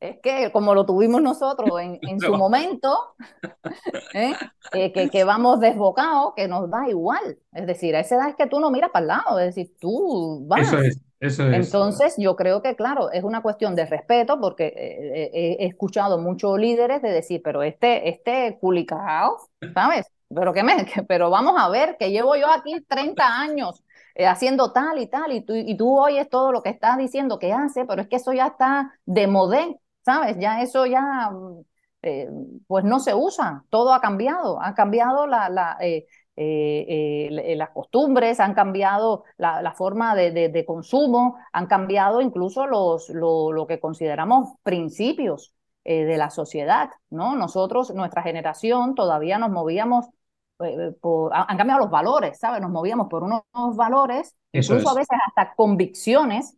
es que como lo tuvimos nosotros en, en su (laughs) momento, (laughs) ¿eh? Eh, que, que, vamos desbocados, que nos da igual. Es decir, a esa edad es que tú no miras para el lado, es decir, tú vas. Eso es, eso es. Entonces, yo creo que, claro, es una cuestión de respeto, porque he escuchado muchos líderes de decir, pero este, este culicao, ¿sabes? Pero, que me, pero vamos a ver, que llevo yo aquí 30 años eh, haciendo tal y tal, y tú, y tú oyes todo lo que estás diciendo que hace, pero es que eso ya está de modé, ¿sabes? Ya eso ya, mm, eh, pues no se usa, todo ha cambiado, ha cambiado la, la, eh, eh, las costumbres, han cambiado la, la forma de, de, de, consumo, han cambiado incluso los, lo, lo que consideramos principios de la sociedad, ¿no? Nosotros, nuestra generación, todavía nos movíamos por, han cambiado los valores, ¿sabes? Nos movíamos por unos, valores, eso incluso es. a veces hasta convicciones,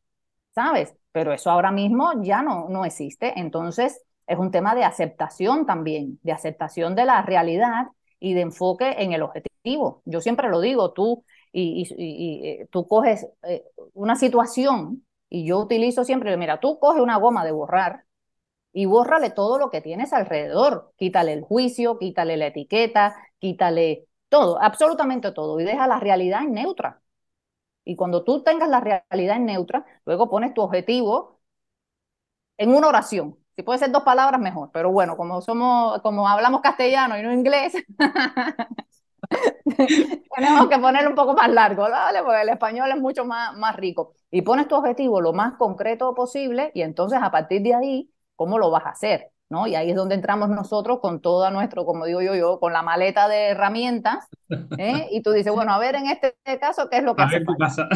¿sabes? Pero eso ahora mismo ya no, no existe. Entonces, es un tema de aceptación también, de aceptación de la realidad y de enfoque en el objetivo. Yo siempre lo digo, tú, y, eh, tú coges eh, una situación y yo utilizo siempre, mira, tú coges una goma de borrar y bórrale todo lo que tienes alrededor. Quítale el juicio, quítale la etiqueta, quítale todo, absolutamente todo, y deja la realidad en neutra. Y cuando tú tengas la realidad en neutra, luego pones tu objetivo en una oración. Si puede ser dos palabras, mejor. Pero bueno, como somos, como hablamos castellano y no inglés, (laughs) tenemos que ponerlo un poco más largo, ¿vale? Porque el español es mucho más, más rico. Y pones tu objetivo lo más concreto posible y entonces a partir de ahí, ¿cómo lo vas a hacer? ¿No? Y ahí es donde entramos nosotros con toda nuestro, como digo yo, yo, con la maleta de herramientas, ¿eh? y tú dices, bueno, a ver en este caso, ¿qué es lo que a hace falta? Pasa.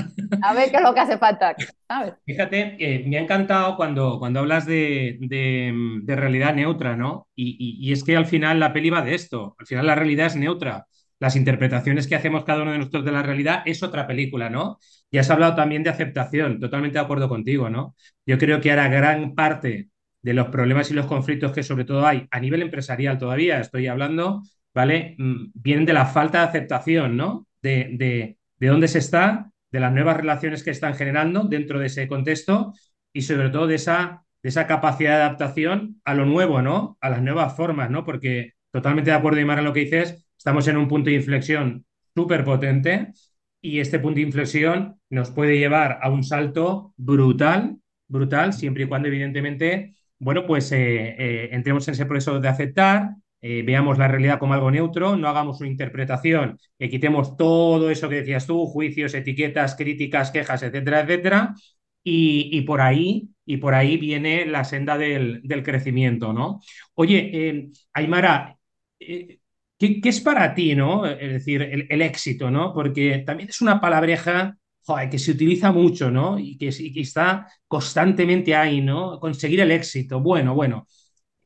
A ver qué es lo que hace falta, ¿sabes? Fíjate, eh, me ha encantado cuando, cuando hablas de, de, de realidad neutra, ¿no? Y, y, y, es que al final la peli va de esto, al final la realidad es neutra. Las interpretaciones que hacemos cada uno de nosotros de la realidad es otra película, ¿no? Y has hablado también de aceptación, totalmente de acuerdo contigo, ¿no? Yo creo que ahora gran parte de los problemas y los conflictos que sobre todo hay a nivel empresarial todavía, estoy hablando, ¿vale? Mm, vienen de la falta de aceptación, ¿no? De, de, de dónde se está, de las nuevas relaciones que están generando dentro de ese contexto y sobre todo de esa, de esa capacidad de adaptación a lo nuevo, ¿no? A las nuevas formas, ¿no? Porque totalmente de acuerdo, Imar, en lo que dices, estamos en un punto de inflexión súper potente y este punto de inflexión nos puede llevar a un salto brutal, brutal, siempre y cuando evidentemente bueno, pues eh, eh, entremos en ese proceso de aceptar, eh, veamos la realidad como algo neutro, no hagamos una interpretación, que quitemos todo eso que decías tú, juicios, etiquetas, críticas, quejas, etcétera, etcétera, y, y por ahí y por ahí viene la senda del, del crecimiento, ¿no? Oye, Aymara, ¿qué, ¿qué, es para ti, no? Es decir, el, el, éxito, ¿no? Porque también es una palabreja joder, que se utiliza mucho, ¿no? Y que, y que, está constantemente ahí, ¿no? Conseguir el éxito. Bueno, bueno.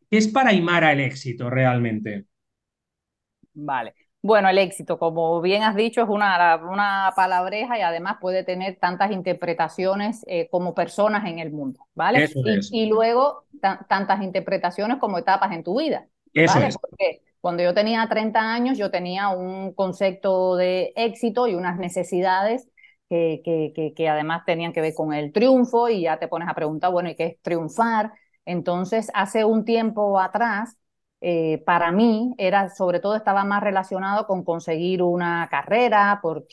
¿Qué es para Aymara el éxito realmente? Vale. Bueno, el éxito, como bien has dicho, es una, una palabreja y además puede tener tantas interpretaciones eh, como personas en el mundo, ¿vale? Eso es. Y, y, luego tantas interpretaciones como etapas en tu vida. Eso ¿vale? es. Porque cuando yo tenía 30 años, yo tenía un concepto de éxito y unas necesidades que, además tenían que ver con el triunfo y ya te pones a preguntar, bueno, ¿y qué es triunfar? Entonces, hace un tiempo atrás, eh, para mí era, sobre todo estaba más relacionado con conseguir una carrera, por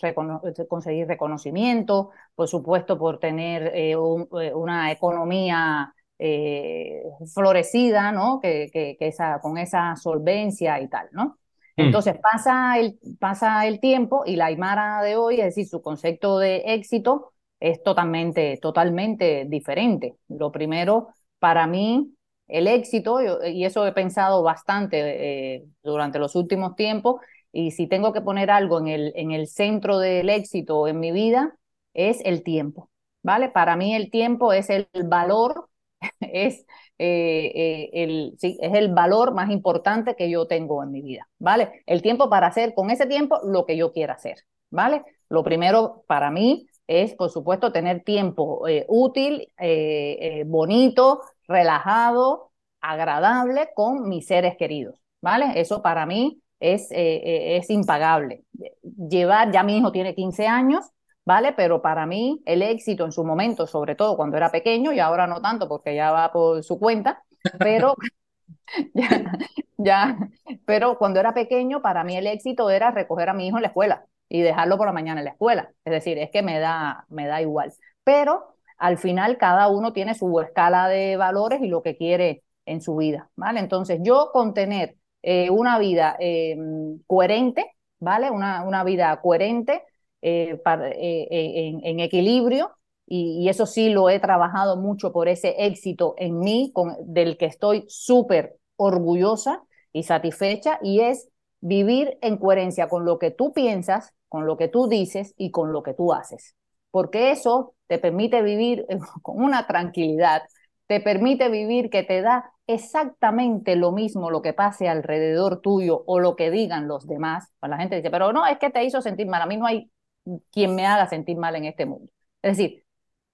conseguir reconocimiento, por supuesto por tener eh, eh, una economía florecida, ¿no? Que, con esa solvencia y tal, ¿no? Mm. Entonces pasa el, pasa el tiempo y la Aymara de hoy, es decir, su concepto de éxito es totalmente, totalmente diferente. Lo primero, para mí, el éxito, y eso he pensado bastante eh, durante los últimos tiempos, y si tengo que poner algo en el, en el centro del éxito en mi vida, es el tiempo, ¿vale? Para mí el tiempo es el valor, (laughs) es eh, eh, el, sí, es el valor más importante que yo tengo en mi vida, ¿vale? El tiempo para hacer con ese tiempo lo que yo quiera hacer, ¿vale? Lo primero para mí es, por supuesto, tener tiempo eh, útil, bonito, relajado, agradable con mis seres queridos, ¿vale? Eso para mí es, es impagable. Llevar, ya mi hijo tiene 15 años, ¿vale? Pero para mí el éxito en su momento, sobre todo cuando era pequeño y ahora no tanto porque ya va por su cuenta, pero (laughs) (laughs) ya, ya, pero cuando era pequeño, para mí el éxito era recoger a mi hijo en la escuela y dejarlo por la mañana en la escuela. Es decir, es que me da, me da igual. Pero al final cada uno tiene su escala de valores y lo que quiere en su vida, ¿vale? Entonces yo con tener eh, una vida em, coherente, ¿vale? Una, una vida coherente eh, eh, en, equilibrio, y, eso sí lo he trabajado mucho por ese éxito en mí, con, del que estoy súper orgullosa y satisfecha, y es vivir en coherencia con lo que tú piensas, con lo que tú dices y con lo que tú haces. Porque eso te permite vivir (laughs) con una tranquilidad, te permite vivir que te da exactamente lo mismo lo que pase alrededor tuyo o lo que digan los demás. La gente dice, pero no, es que te hizo sentir mal. A mí no hay quien me haga sentir mal en este mundo. Es decir,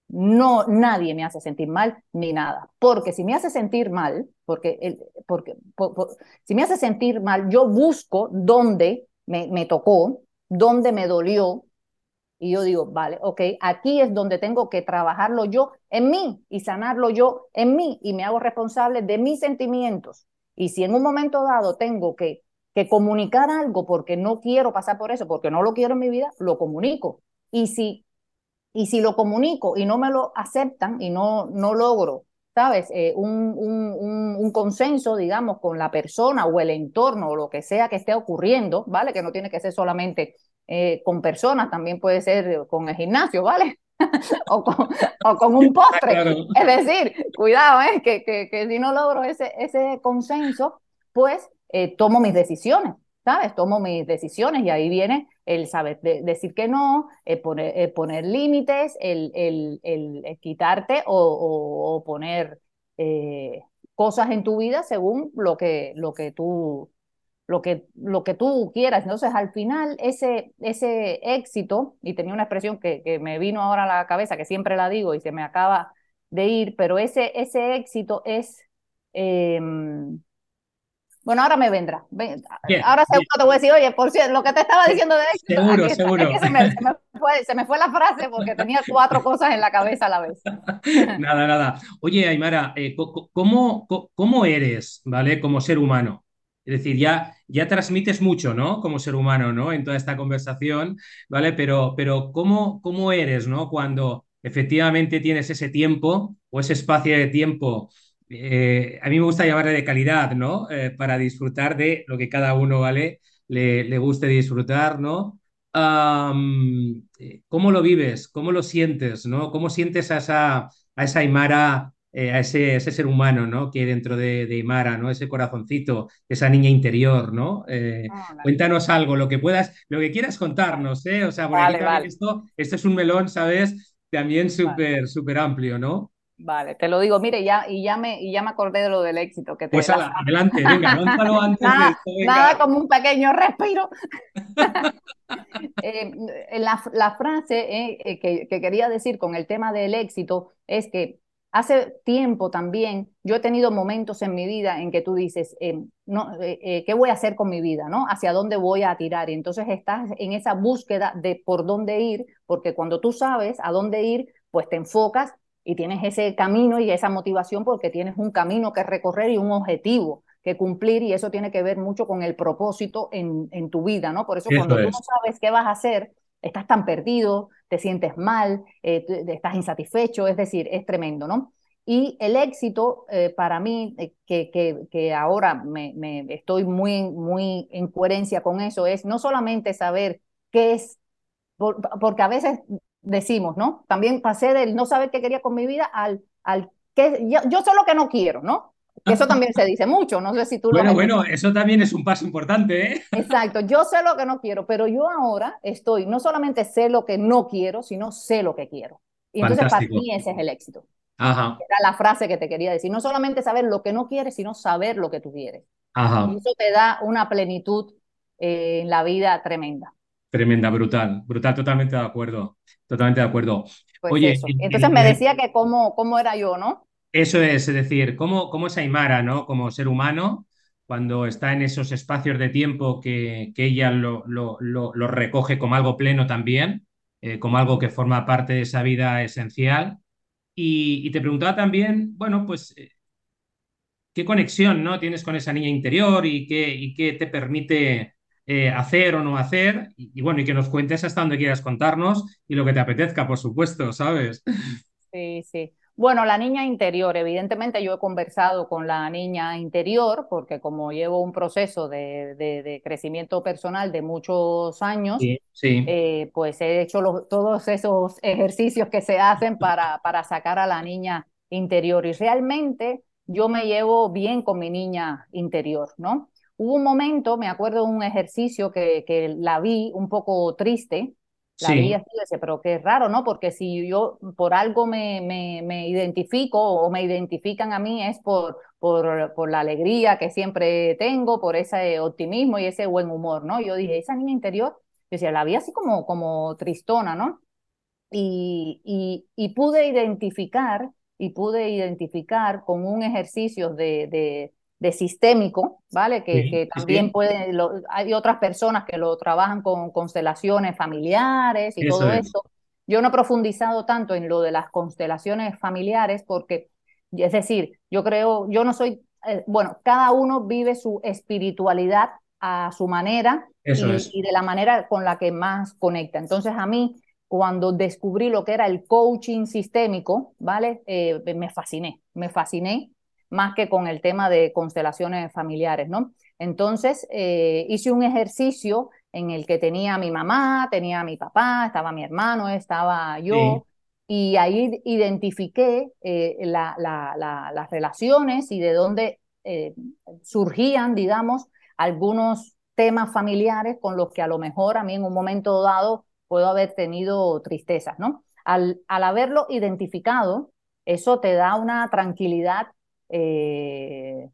no, nadie me hace sentir mal ni nada. Porque si me hace sentir mal, porque, el, porque si me hace sentir mal, yo busco dónde me, me tocó, dónde me dolió, y yo digo, vale, ok, aquí es donde tengo que trabajarlo yo en mí y sanarlo yo en mí y me hago responsable de mis sentimientos. Y si en un momento dado tengo que, que comunicar algo porque no quiero pasar por eso, porque no lo quiero en mi vida, lo comunico. Y si, y si lo comunico y no me lo aceptan y no, no logro, ¿sabes? Eh, un, un, un, consenso, digamos, con la persona o el entorno o lo que sea que esté ocurriendo, ¿vale? Que no tiene que ser solamente eh, con personas, también puede ser con el gimnasio, ¿vale? (laughs) o, con, o, con, un postre. Es decir, cuidado, ¿eh? que, que, que, si no logro ese, ese consenso, pues eh, tomo mis decisiones, ¿sabes? Tomo mis decisiones y ahí viene el saber decir que no, eh, poner, poner límites, el, el, el, quitarte o, o, poner cosas en tu vida según lo que, lo que tú lo que, lo que tú quieras. Entonces, al final, ese, ese éxito, y tenía una expresión que, que, me vino ahora a la cabeza, que siempre la digo y se me acaba de ir, pero ese, ese éxito es... Em, bueno, ahora me vendrá. ahora seguro te voy a decir, oye, por cierto, lo que te estaba diciendo de éxito. Seguro, seguro. se, me, fue, se, me, fue, la frase porque tenía cuatro cosas en la cabeza a la vez. (laughs) nada, nada. Oye, Aymara, eh, ¿cómo, ¿cómo eres, ¿vale? Como ser humano? Es decir, ya, ya transmites mucho, ¿no? Como ser humano, ¿no? En toda esta conversación, ¿vale? Pero, pero ¿cómo, cómo eres, ¿no? Cuando efectivamente tienes ese tiempo o ese espacio de tiempo, eh, a mí me gusta llamarle de calidad, ¿no? Eh, para disfrutar de lo que cada uno, ¿vale? Le, le guste disfrutar, ¿no? ¿Cómo lo vives? ¿Cómo lo sientes? ¿no? ¿Cómo sientes a esa, a esa Aymara eh, a ese, ese, ser humano, ¿no? Que hay dentro de, de, Imara, ¿no? Ese corazoncito, esa niña interior, ¿no? Eh, ah, cuéntanos algo, lo que puedas, lo que quieras contarnos, ¿eh? O sea, porque esto, esto es un melón, ¿sabes? También súper, súper amplio, ¿no? Vale, te lo digo, mire, ya, y, ya me, y ya me acordé de lo del éxito que te Pues adelante, venga, lánzalo (laughs) antes nada, Nada como un pequeño respiro. (laughs) eh, la, la, frase eh, que, que, quería decir con el tema del éxito es que Hace tiempo también yo he tenido momentos en mi vida en que tú dices, em, no, eh, eh, ¿qué voy a hacer con mi vida? ¿no? ¿Hacia dónde voy a tirar? Y entonces estás en esa búsqueda de por dónde ir, porque cuando tú sabes a dónde ir, pues te enfocas y tienes ese camino y esa motivación porque tienes un camino que recorrer y un objetivo que cumplir y eso tiene que ver mucho con el propósito en, en tu vida, ¿no? Por eso, cuando tú no sabes qué vas a hacer, estás tan perdido, te sientes mal, eh, estás insatisfecho, es decir, es tremendo, ¿no? Y el éxito eh, para mí, eh, que, que, que, ahora me, me, estoy muy, muy en coherencia con eso, es no solamente saber qué es, porque a veces decimos, ¿no? También pasé del no saber qué quería con mi vida al, al que yo, yo sé lo que no quiero, ¿no? Eso también se dice mucho, no sé si tú bueno, lo Bueno, bueno, eso también es un paso importante, ¿eh? Exacto, yo sé lo que no quiero, pero yo ahora estoy, no solamente sé lo que no quiero, sino sé lo que quiero. Y entonces para mí ese es el éxito. Ajá. Era la frase que te quería decir, no solamente saber lo que no quieres, sino saber lo que tú quieres. Ajá. Y eso te da una plenitud eh, en la vida tremenda. Tremenda, brutal, brutal, totalmente de acuerdo, totalmente de acuerdo. Pues Oye, entonces me decía que cómo, cómo era yo, ¿no? Eso es, es decir, cómo, cómo es Aymara, ¿no? Como ser humano, cuando está en esos espacios de tiempo que, que ella lo, lo, lo, recoge como algo pleno también, eh, como algo que forma parte de esa vida esencial. Y, y te preguntaba también, bueno, pues, eh, qué conexión ¿no? tienes con esa niña interior y qué, y qué te permite eh, hacer o no hacer. Y, bueno, y que nos cuentes hasta donde quieras contarnos y lo que te apetezca, por supuesto, ¿sabes? Sí, sí. Bueno, la niña interior, evidentemente yo he conversado con la niña interior porque como llevo un proceso de, crecimiento personal de muchos años, eh, pues he hecho todos esos ejercicios que se hacen para, para sacar a la niña interior y realmente yo me llevo bien con mi niña interior, ¿no? Hubo un momento, me acuerdo de un ejercicio que, que la vi un poco triste, la sí. así, pero qué raro, ¿no? Porque si yo por algo me, me, me, identifico o me identifican a mí es por, por, por la alegría que siempre tengo, por ese optimismo y ese buen humor, ¿no? Yo dije, esa niña interior, yo decía, la vi así como, como tristona, ¿no? Y, y, y pude identificar, y pude identificar con un ejercicio de, de de sistémico, ¿vale? Que, que también puede, hay otras personas que lo trabajan con constelaciones familiares y todo eso. Yo no he profundizado tanto en lo de las constelaciones familiares porque, es decir, yo creo, yo no soy, eh, bueno, cada uno vive su espiritualidad a su manera y, de la manera con la que más conecta. Entonces a mí, cuando descubrí lo que era el coaching sistémico, ¿vale? Eh, me fasciné, me fasciné más que con el tema de constelaciones familiares, ¿no? Entonces, eh, hice un ejercicio en el que tenía a mi mamá, tenía a mi papá, estaba mi hermano, estaba yo, y ahí identifiqué eh, las relaciones y de dónde eh, surgían, digamos, algunos temas familiares con los que a lo mejor a mí en un momento dado puedo haber tenido tristezas, ¿no? Al, al haberlo identificado, eso te da una tranquilidad eh,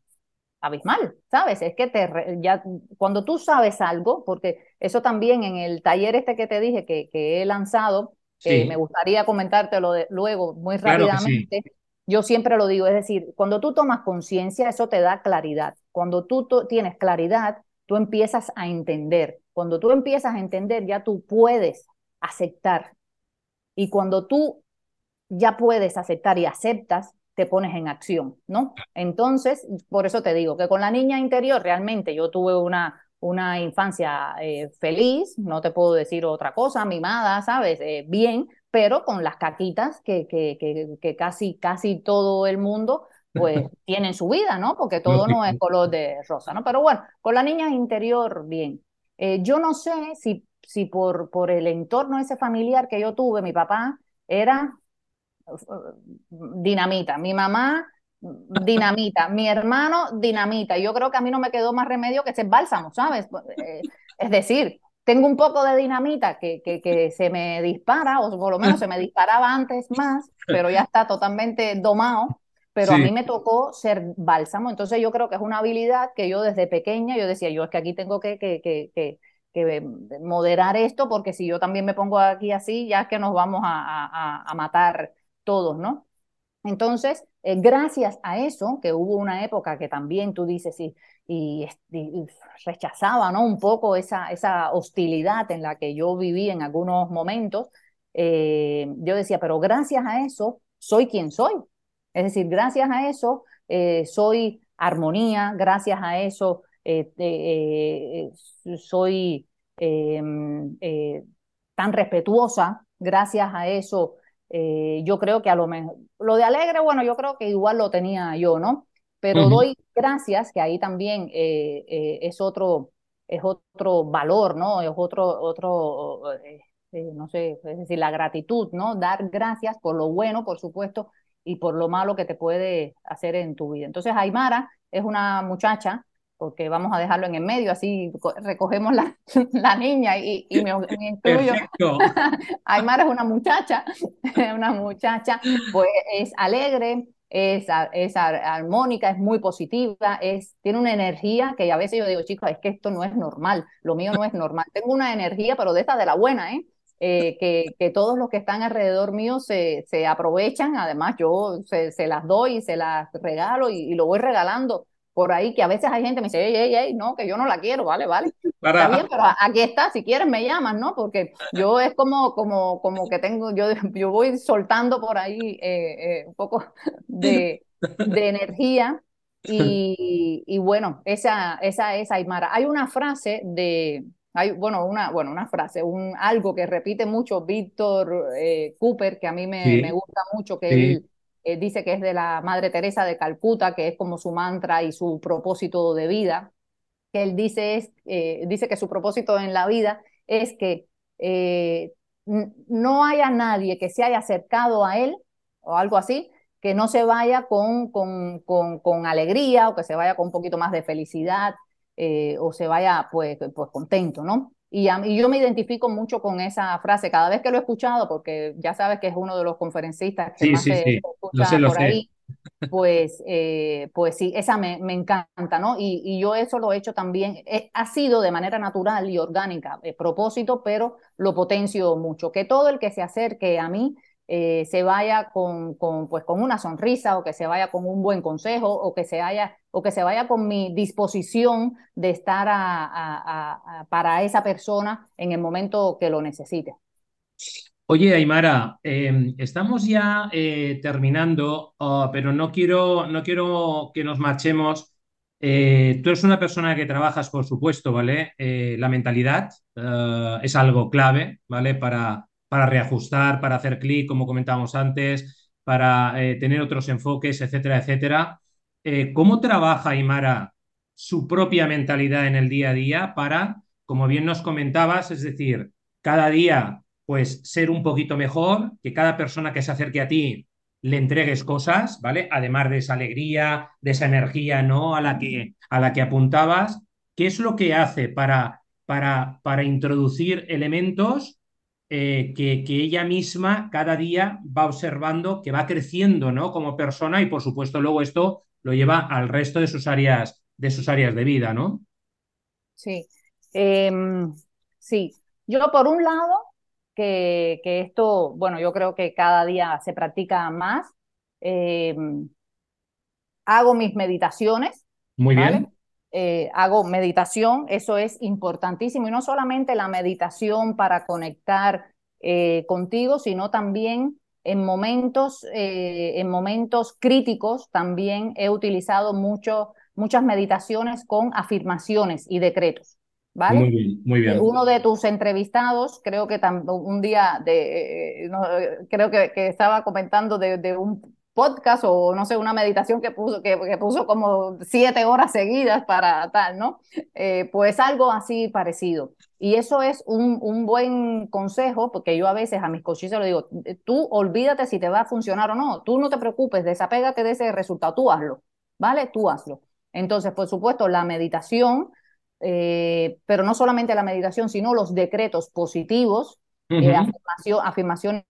abismal, ¿sabes? Es que te ya cuando tú sabes algo, porque eso también en el taller este que te dije que, que he lanzado, me gustaría comentártelo de, luego muy rápidamente. Yo siempre lo digo, es decir, cuando tú tomas conciencia, eso te da claridad. Cuando tú tienes claridad, tú empiezas a entender. Cuando tú empiezas a entender, ya tú puedes aceptar. Y cuando tú ya puedes aceptar y aceptas, te pones en acción, ¿no? Entonces, por eso te digo que con la niña interior realmente yo tuve una, una infancia eh, feliz, no te puedo decir otra cosa, mimada, ¿sabes? Eh, bien, pero con las caquitas que, que, que, que, casi, casi todo el mundo pues (laughs) tiene en su vida, ¿no? Porque todo no es color de rosa, ¿no? Pero bueno, con la niña interior, bien. Eh, yo no sé si, si por, por el entorno ese familiar que yo tuve, mi papá era dinamita, mi mamá dinamita, mi hermano dinamita. Yo creo que a mí no me quedó más remedio que ser bálsamo, ¿sabes? Eh, es decir, tengo un poco de dinamita que, que, que, se me dispara, o por lo menos se me disparaba antes más, pero ya está totalmente domado. Pero a mí me tocó ser bálsamo, entonces yo creo que es una habilidad que yo desde pequeña, yo decía, yo es que aquí tengo que, que, que, que moderar esto, porque si yo también me pongo aquí así, ya es que nos vamos a, a, a matar todos, ¿no? Entonces, eh, gracias a eso, que hubo una época que también tú dices y, y, rechazaba ¿no? un poco esa, esa, hostilidad en la que yo viví en algunos momentos, eh, yo decía, pero gracias a eso soy quien soy. Es decir, gracias a eso eh, soy armonía, gracias a eso soy em, tan respetuosa, gracias a eso eh, yo creo que a lo mejor, lo de alegre, bueno, yo creo que igual lo tenía yo, ¿no? Pero doy gracias, que ahí también eh, eh, es, otro, es otro valor, ¿no? Es otro, otro no sé, es decir, la gratitud, ¿no? Dar gracias por lo bueno, por supuesto, y por lo malo que te puede hacer en tu vida. Entonces, Aymara es una muchacha porque vamos a dejarlo en el medio, así recogemos la, (laughs) la niña y, y me, (laughs) incluyo. (laughs) Aymara es una muchacha, una muchacha, pues es alegre, es, es armónica, es muy positiva, es, tiene una energía que a veces yo digo, chicos, es que esto no es normal, lo mío no es normal. Tengo una energía, pero de esta de la buena, ¿eh? Eh, que, que, todos los que están alrededor mío se, se aprovechan, además yo se, se, las doy y se las regalo y, y, lo voy regalando por ahí que a veces hay gente que me dice, ey, ey, ey, no, que yo no la quiero, vale, vale. Está bien, pero aquí está, si quieres me llamas, ¿no? Porque yo es como, como, como que tengo, yo, (laughs) yo voy soltando por ahí eh, eh, un poco de, de energía Y, y bueno, esa, esa es Aymara. Hay una frase de, hay, bueno, una, bueno, una frase, un, algo que repite mucho Víctor eh, Cooper, que a mí me, me gusta mucho, que él eh, dice que es de la Madre Teresa de Calcuta, que es como su mantra y su propósito de vida, que él dice, es, eh, dice que su propósito en la vida es que no haya nadie que se haya acercado a él o algo así, que no se vaya con, con, con, con alegría o que se vaya con un poquito más de felicidad eh, o se vaya pues, pues contento, ¿no? Y, yo me identifico mucho con esa frase cada vez que lo he escuchado, porque ya sabes que es uno de los conferencistas que más se, escucha por ahí. (laughs) Pues, eh, pues sí, esa me, me encanta, ¿no? Y, y, yo eso lo he hecho también, eh, ha sido de manera natural y orgánica, propósito, pero lo potencio mucho. Que todo el que se acerque a mí eh, se vaya con, con, pues, con una sonrisa o que se vaya con un buen consejo o que se, haya, o que se vaya con mi disposición de estar para esa persona en el momento que lo necesite. Oye, Aymara, em, estamos ya eh, terminando, oh, pero no quiero, no quiero que nos marchemos. Eh, tú eres una persona que trabajas, por supuesto, ¿vale? la mentalidad es algo clave, ¿vale? Para, para reajustar, para hacer clic, como comentábamos antes, para eh, tener otros enfoques, etcétera, etcétera. Eh, ¿Cómo trabaja Imara su propia mentalidad en el día a día para, como bien nos comentabas, es decir, cada día pues ser un poquito mejor, que cada persona que se acerque a ti le entregues cosas, ¿vale? Además de esa alegría, de esa energía, ¿no? A la que, a la que apuntabas. ¿Qué es lo que hace para, para, para introducir elementos eh, que, que, ella misma cada día va observando que va creciendo ¿no? como persona y por supuesto luego esto lo lleva al resto de sus áreas de, sus áreas de vida, ¿no? Sí, em, sí. Yo por un lado, que, que, esto, bueno, yo creo que cada día se practica más, em, hago mis meditaciones. Muy bien. Eh, hago meditación, eso es importantísimo, y no solamente la meditación para conectar eh, contigo, sino también en momentos, eh, en momentos críticos también he utilizado mucho, muchas meditaciones con afirmaciones y decretos. ¿Vale? Muy bien, muy bien. Uno de tus entrevistados, creo que un día de, creo que, que, estaba comentando de, de un podcast o no sé, una meditación que puso, que, puso como siete horas seguidas para tal, ¿no? Eh, pues algo así parecido. Y eso es un, un, buen consejo, porque yo a veces a mis coaches le digo, eh, tú olvídate si te va a funcionar o no, tú no te preocupes, desapégate de ese resultado, tú hazlo, ¿vale? Tú hazlo. Entonces, por supuesto, la meditación, eh, pero no solamente la meditación, sino los decretos positivos, afirmaciones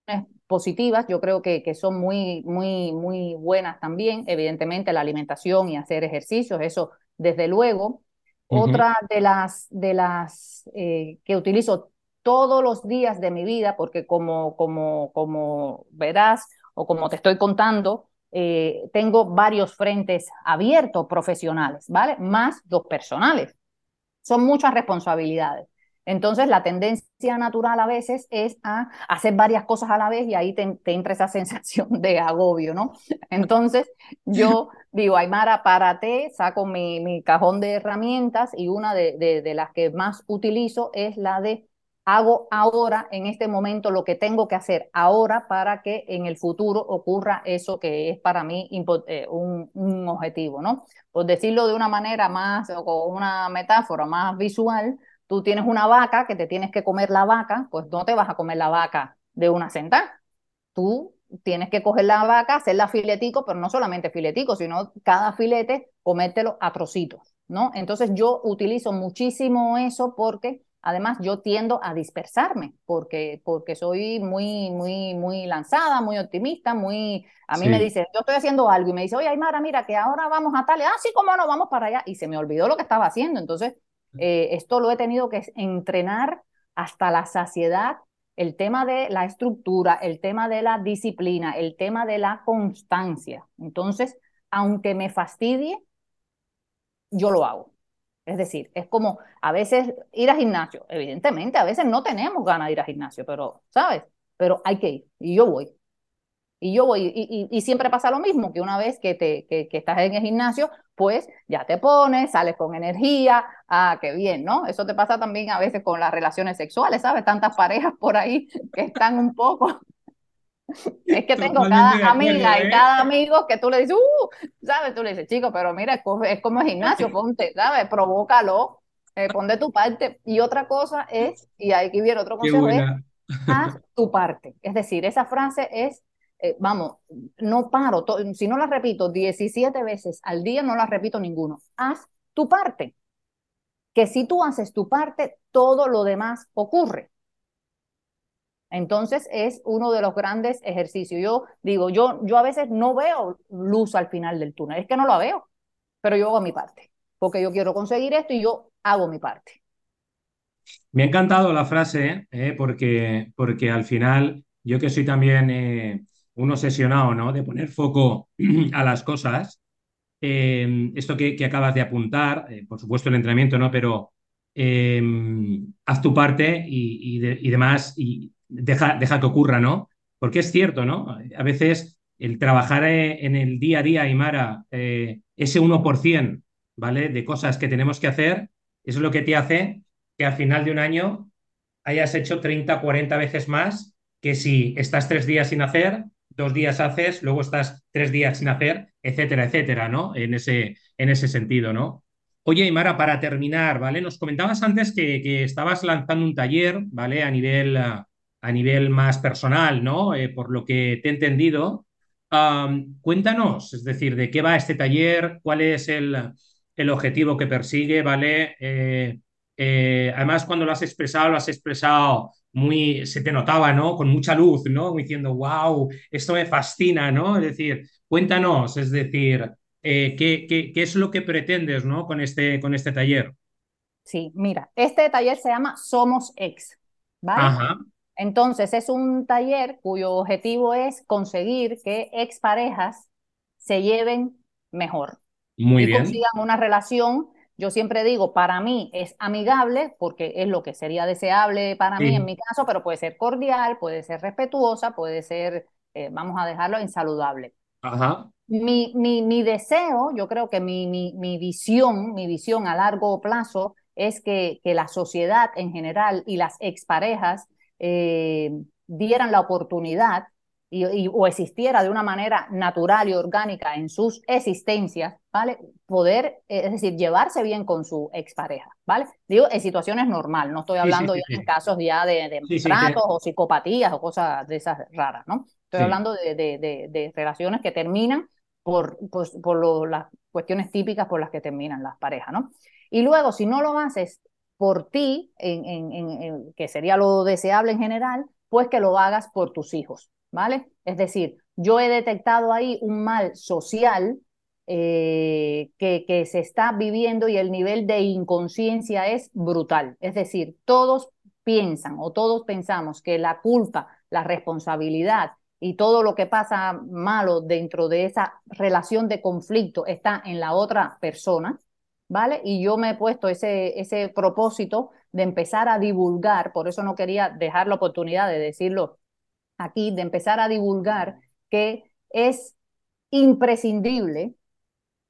positivas, yo creo que, que son muy, muy, muy buenas también. Evidentemente, la alimentación y hacer ejercicios, eso desde luego. Otra de las, de las eh, que utilizo todos los días de mi vida, porque como, como, como verás o como te estoy contando, eh, tengo varios frentes abiertos profesionales, ¿vale? Más dos personales. Son muchas responsabilidades. Entonces, la tendencia natural a veces es a hacer varias cosas a la vez y ahí te, entra esa (laughs) sensación de agobio, ¿no? Entonces, yo (laughs) digo, Aymara, párate, saco mi, mi cajón de herramientas y una de, de, las que más utilizo es la de hago ahora, en este momento, lo que tengo que hacer ahora para que en el futuro ocurra eso que es para mí eh, un, un, objetivo, ¿no? Por decirlo de una manera más, o con una metáfora más visual, tú tienes una vaca que te tienes que comer la vaca, pues no te vas a comer la vaca de una sentada. Tú tienes que coger la vaca, hacerla filetico, pero no solamente filetico, sino cada filete comértelo a trocitos, ¿no? Entonces yo utilizo muchísimo eso porque además yo tiendo a dispersarme porque, porque soy muy, muy, muy lanzada, muy optimista, muy, a mí me dice, yo estoy haciendo algo y me dice, oye, Aymara, mira que ahora vamos a tal, ah, sí, cómo no, vamos para allá, y se me olvidó lo que estaba haciendo, entonces eh, esto lo he tenido que entrenar hasta la saciedad. El tema de la estructura, el tema de la disciplina, el tema de la constancia. Entonces, aunque me fastidie, yo lo hago. Es decir, es como a veces ir al gimnasio. Evidentemente, a veces no tenemos ganas de ir al gimnasio, pero, ¿sabes? Pero hay que ir y yo voy. Y yo voy, y, y, siempre pasa lo mismo, que una vez que, te, que, que, estás en el gimnasio, pues ya te pones, sales con energía, ah, qué bien, ¿no? Eso te pasa también a veces con las relaciones sexuales, ¿sabes? Tantas parejas por ahí (laughs) que están un poco... (laughs) Es que tengo cada amiga y ¿eh? cada amigo que tú le dices, uh, ¿sabes? Tú le dices, chico, pero mira, es como el gimnasio, (laughs) ponte, ¿sabes? Provócalo, eh, pon de tu parte. Y otra cosa es, y aquí viene otro consejo, es haz tu parte. Es decir, esa frase es eh, vamos, no paro, si no la repito 17 veces al día, no la repito ninguno. Haz tu parte. Que si tú haces tu parte, todo lo demás ocurre. Entonces es uno de los grandes ejercicios. Yo digo, yo, yo a veces no veo luz al final del túnel, es que no la veo, pero yo hago mi parte, porque yo quiero conseguir esto y yo hago mi parte. Me ha encantado la frase, ¿eh? porque, porque al final yo que soy también eh, un obsesionado, ¿no? De poner foco (clears throat) a las cosas. Eh, esto que, acabas de apuntar, eh, por supuesto el entrenamiento, ¿no? Pero eh, haz tu parte y, demás y deja, deja, que ocurra, ¿no? Porque es cierto, ¿no? A veces el trabajar en el día a día, Aymara, ese 1%, ¿vale? De cosas que tenemos que hacer, es lo que te hace que al final de un año hayas hecho 30, 40 veces más que si estás tres días sin hacer dos días haces, luego estás tres días sin hacer, etcétera, etcétera, ¿no? En ese, en ese sentido, ¿no? Oye, Imara, para terminar, ¿vale? Nos comentabas antes que, que estabas lanzando un taller, ¿vale? A nivel, a nivel más personal, ¿no? Eh, por lo que te he entendido. cuéntanos, es decir, de qué va este taller, cuál es el, el objetivo que persigue, ¿vale? Eh, eh, además, cuando lo has expresado, lo has expresado muy, se te notaba, ¿no? Con mucha luz, ¿no? Diciendo, wow, esto me fascina, ¿no? Es decir, cuéntanos, es decir, eh, ¿qué, qué, qué, es lo que pretendes, ¿no? Con este, con este taller. Sí, mira, este taller se llama Somos Ex, ¿vale? Ajá. Entonces, es un taller cuyo objetivo es conseguir que exparejas se lleven mejor. Muy y bien. consigan una relación yo siempre digo, para mí es amigable, porque es lo que sería deseable para mí en mi caso, pero puede ser cordial, puede ser respetuosa, puede ser, eh, vamos a dejarlo, insaludable. Ajá. Mi, mi, mi deseo, yo creo que mi, mi, mi, visión, mi visión a largo plazo es que, que la sociedad en general y las exparejas eh, dieran la oportunidad y, o existiera de una manera natural y orgánica en sus existencias, ¿vale? Poder, eh, es decir, llevarse bien con su expareja, ¿vale? Digo, en situaciones normales, no estoy hablando ya en casos ya de, de tratos o psicopatías o cosas de esas raras, ¿no? Estoy hablando de, de, de, relaciones que terminan por, pues, por lo, las cuestiones típicas por las que terminan las parejas, ¿no? Y luego, si no lo haces por ti, en, en, en, que sería lo deseable en general, pues que lo hagas por tus hijos, ¿vale? Es decir, yo he detectado ahí un mal social eh, que, que se está viviendo y el nivel de inconsciencia es brutal. Es decir, todos piensan o todos pensamos que la culpa, la responsabilidad y todo lo que pasa malo dentro de esa relación de conflicto está en la otra persona, ¿vale? Y yo me he puesto ese, ese propósito de empezar a divulgar, por eso no quería dejar la oportunidad de decirlo aquí de empezar a divulgar que es imprescindible,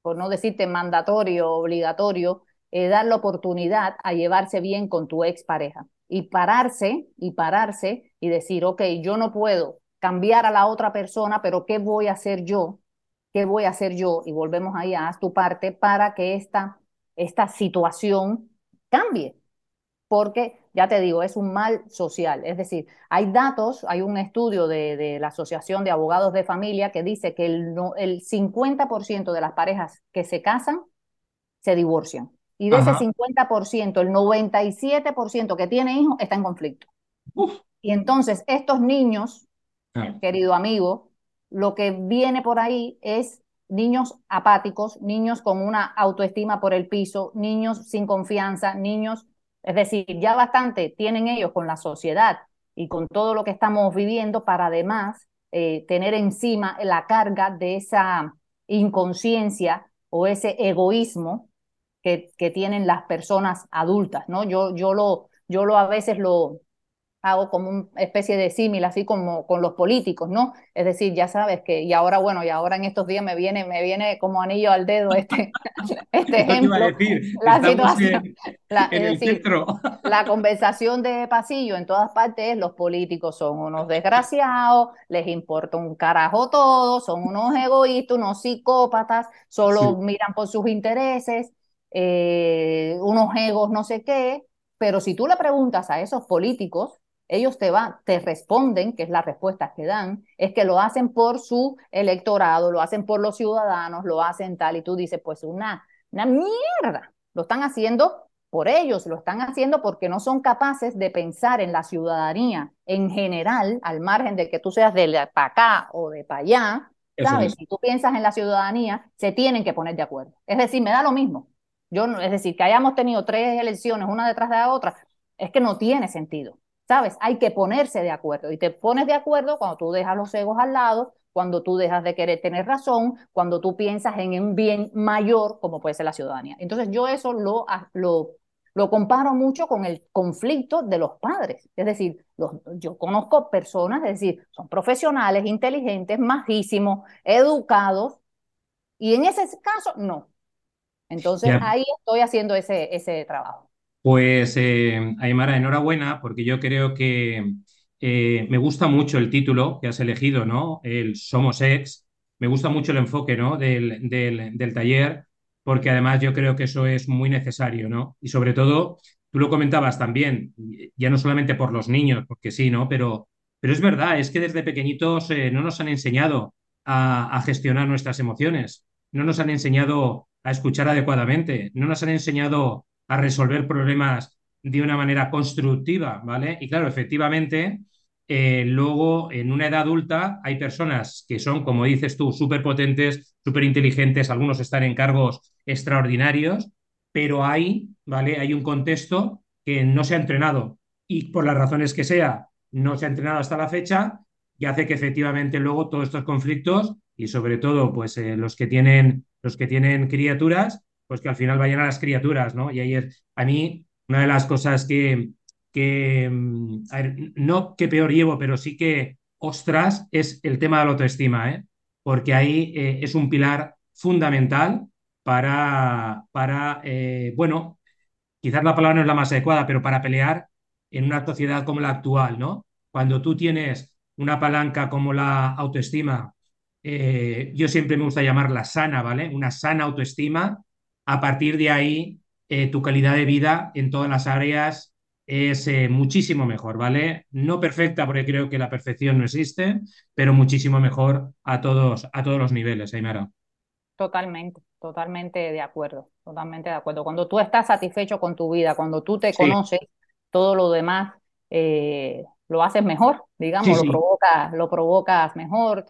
por no decirte mandatorio, obligatorio, eh, dar la oportunidad a llevarse bien con tu expareja y pararse y pararse y decir, ok, yo no puedo cambiar a la otra persona, pero ¿qué voy a hacer yo? ¿Qué voy a hacer yo? Y volvemos ahí a tu parte para que esta, esta situación cambie. Porque ya te digo, es un mal social. Es decir, hay datos, hay un estudio de, la Asociación de Abogados de Familia que dice que el, el 50% de las parejas que se casan se divorcian. Y de ese 50%, el 97% que tiene hijos está en conflicto. Y entonces estos niños, ah. querido amigo, lo que viene por ahí es niños apáticos, niños con una autoestima por el piso, niños sin confianza, niños es decir, ya bastante tienen ellos con la sociedad y con todo lo que estamos viviendo para además eh, tener encima la carga de esa inconsciencia o ese egoísmo que, que tienen las personas adultas, ¿no? Yo, yo, lo, yo lo a veces lo, hago como una especie de símil, así como con los políticos, ¿no? Es decir, ya sabes que, y ahora, bueno, y ahora en estos días me viene, me viene como anillo al dedo este, (laughs) este ejemplo. la situación, la, (laughs) es decir, la conversación de pasillo en todas partes, los políticos son unos desgraciados, les importa un carajo todo, son unos egoístas, unos psicópatas, solo miran por sus intereses, eh, unos egos no sé qué, pero si tú le preguntas a esos políticos, ellos te, van, te responden, que es la respuesta que dan, es que lo hacen por su electorado, lo hacen por los ciudadanos, lo hacen tal, y tú dices, pues una, una mierda, lo están haciendo por ellos, lo están haciendo porque no son capaces de pensar en la ciudadanía en general, al margen de que tú seas de para acá o de para allá, ¿sabes? Si tú piensas en la ciudadanía, se tienen que poner de acuerdo. Es decir, me da lo mismo. Yo, es decir, que hayamos tenido tres elecciones, una detrás de la otra, es que no tiene sentido. ¿Sabes? Hay que ponerse de acuerdo y te pones de acuerdo cuando tú dejas los egos al lado, cuando tú dejas de querer tener razón, cuando tú piensas en un bien mayor como puede ser la ciudadanía. Entonces yo eso lo, lo, lo comparo mucho con el conflicto de los padres. Es decir, los, yo conozco personas, es decir, son profesionales, inteligentes, majísimos, educados, y en ese caso no. Entonces ahí estoy haciendo ese, ese trabajo. Pues, eh, Aymara, enhorabuena, porque yo creo que eh, me gusta mucho el título que has elegido, ¿no? El Somos Ex. Me gusta mucho el enfoque, ¿no? Del, del, taller, porque además yo creo que eso es muy necesario, ¿no? Y sobre todo, tú lo comentabas también, ya no solamente por los niños, porque sí, ¿no? Pero, pero es verdad, es que desde pequeñitos eh, no nos han enseñado a gestionar nuestras emociones, no nos han enseñado a escuchar adecuadamente, no nos han enseñado a resolver problemas de una manera constructiva, ¿vale? Y claro, efectivamente, eh, luego en una edad adulta hay personas que son, como dices tú, súper potentes, súper inteligentes, algunos están en cargos extraordinarios, pero hay, ¿vale? Hay un contexto que no se ha entrenado y por las razones que sea, no se ha entrenado hasta la fecha y hace que efectivamente luego todos estos conflictos y sobre todo pues eh, los que tienen los que tienen criaturas pues que al final vayan a las criaturas, ¿no? Y es, a mí, una de las cosas que, que mm, no que peor llevo, pero sí que, ostras, es el tema de la autoestima, ¿eh? Porque ahí eh, es un pilar fundamental para, para eh, bueno, quizás la palabra no es la más adecuada, pero para pelear en una sociedad como la actual, ¿no? Cuando tú tienes una palanca como la autoestima, eh, yo siempre me gusta llamarla sana, ¿vale? Una sana autoestima, a partir de ahí eh, tu calidad de vida en todas las áreas es eh, muchísimo mejor, ¿vale? No perfecta porque creo que la perfección no existe, pero muchísimo mejor a todos, a todos los niveles, Aymara. Totalmente, totalmente de acuerdo, totalmente de acuerdo. Cuando tú estás satisfecho con tu vida, cuando tú te conoces, todo lo demás eh, lo haces mejor, digamos, lo, provocas, lo provocas mejor.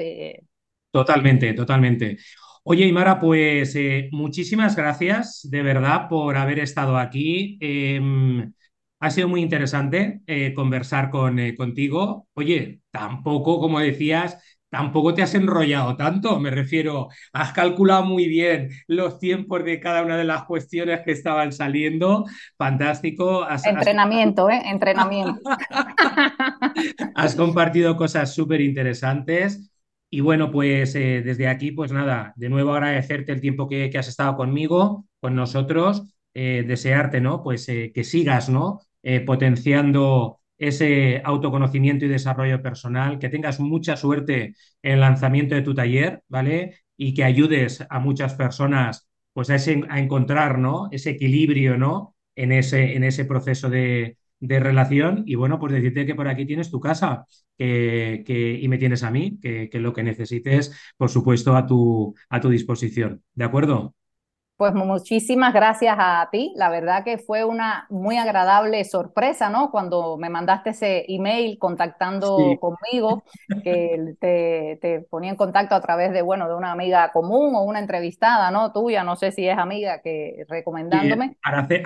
Totalmente, totalmente. Oye, Imara, pues eh, muchísimas gracias de verdad por haber estado aquí. Em, ha sido muy interesante eh, conversar con, eh, contigo. Oye, tampoco, como decías, tampoco te has enrollado tanto. Me refiero, has calculado muy bien los tiempos de cada una de las cuestiones que estaban saliendo. Fantástico. Entrenamiento, ¿eh? Entrenamiento. (laughs) has compartido cosas súper interesantes. Y bueno, pues eh, desde aquí, pues nada, de nuevo agradecerte el tiempo que, has estado conmigo, con nosotros, eh, desearte, ¿no? Pues eh, que sigas, ¿no? potenciando ese autoconocimiento y desarrollo personal, que tengas mucha suerte en el lanzamiento de tu taller, ¿vale? Y que ayudes a muchas personas, pues a, ese, a encontrar, ¿no? Ese equilibrio, ¿no? En ese, en ese proceso de, de relación y bueno, pues decirte que por aquí tienes tu casa que, que, y me tienes a mí, que, que, lo que necesites, por supuesto, a tu, a tu disposición. ¿De acuerdo? Pues muchísimas gracias a ti. La verdad que fue una muy agradable sorpresa, ¿no? Cuando me mandaste ese email contactando conmigo, que te, te, ponía en contacto a través de, bueno, de una amiga común o una entrevistada, ¿no? Tuya, no sé si es amiga, que recomendándome. Araceli,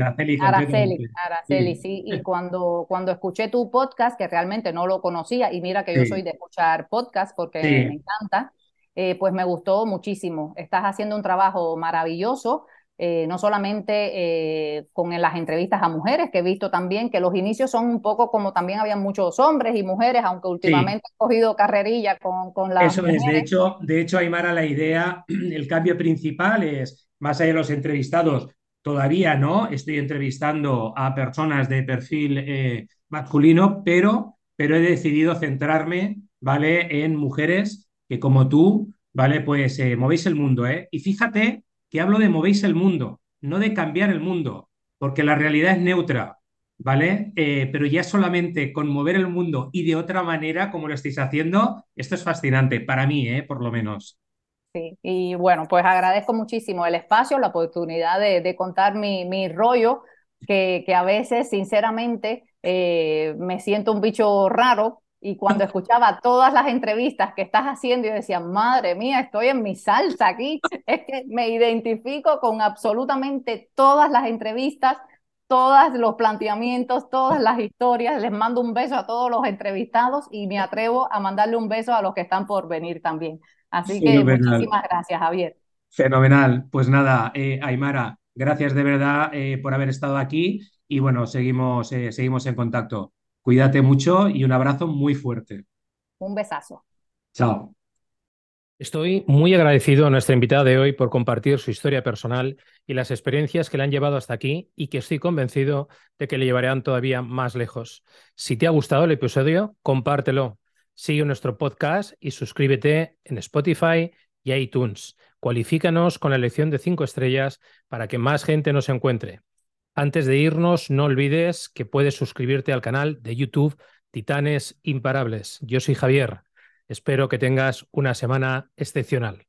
Araceli. Araceli, Araceli, sí. Y cuando, cuando escuché tu podcast, que realmente no lo conocía, y mira que yo soy de escuchar podcast porque me encanta, eh, pues me gustó muchísimo. Estás haciendo un trabajo maravilloso eh, no solamente eh, con las entrevistas a mujeres, que he visto también que los inicios son un poco como también había muchos hombres y mujeres, aunque últimamente he cogido carrerilla con, con las Eso es, de hecho, de hecho, Aymara, la idea, (clears throat) el cambio principal es, más allá de los entrevistados, todavía no, estoy entrevistando a personas de perfil masculino, pero, pero he decidido centrarme, ¿vale?, en mujeres que como tú, ¿vale?, pues movéis el mundo, ¿eh? Y fíjate que hablo de movéis el mundo, no de cambiar el mundo, porque la realidad es neutra, ¿vale? Eh, pero ya solamente con mover el mundo y de otra manera, como lo estáis haciendo, esto es fascinante, para mí, ¿eh? por lo menos. Sí, y bueno, pues agradezco muchísimo el espacio, la oportunidad de, contar mi, mi rollo, que, que, a veces, sinceramente, eh, me siento un bicho raro y cuando escuchaba todas las entrevistas que estás haciendo, yo decía, madre mía, estoy en mi salsa aquí. (laughs) Es que me identifico con absolutamente todas las entrevistas, todos los planteamientos, todas las historias. Les mando un beso a todos los entrevistados y me atrevo a mandarle un beso a los que están por venir también. Así que muchísimas gracias, Javier. Fenomenal. Pues nada, eh, Aymara, gracias de verdad eh, por haber estado aquí y bueno, seguimos, eh, seguimos en contacto. Cuídate mucho y un abrazo muy fuerte. Un besazo. Chao. Estoy muy agradecido a nuestra invitada de hoy por compartir su historia personal y las experiencias que le han llevado hasta aquí y que estoy convencido de que le llevarán todavía más lejos. Si te ha gustado el episodio, compártelo. Sigue nuestro podcast y suscríbete en Spotify y iTunes. Cualifícanos con la elección de cinco estrellas para que más gente nos encuentre. Antes de irnos, no olvides que puedes suscribirte al canal de YouTube Titanes Imparables. Yo soy Javier. Espero que tengas una semana excepcional.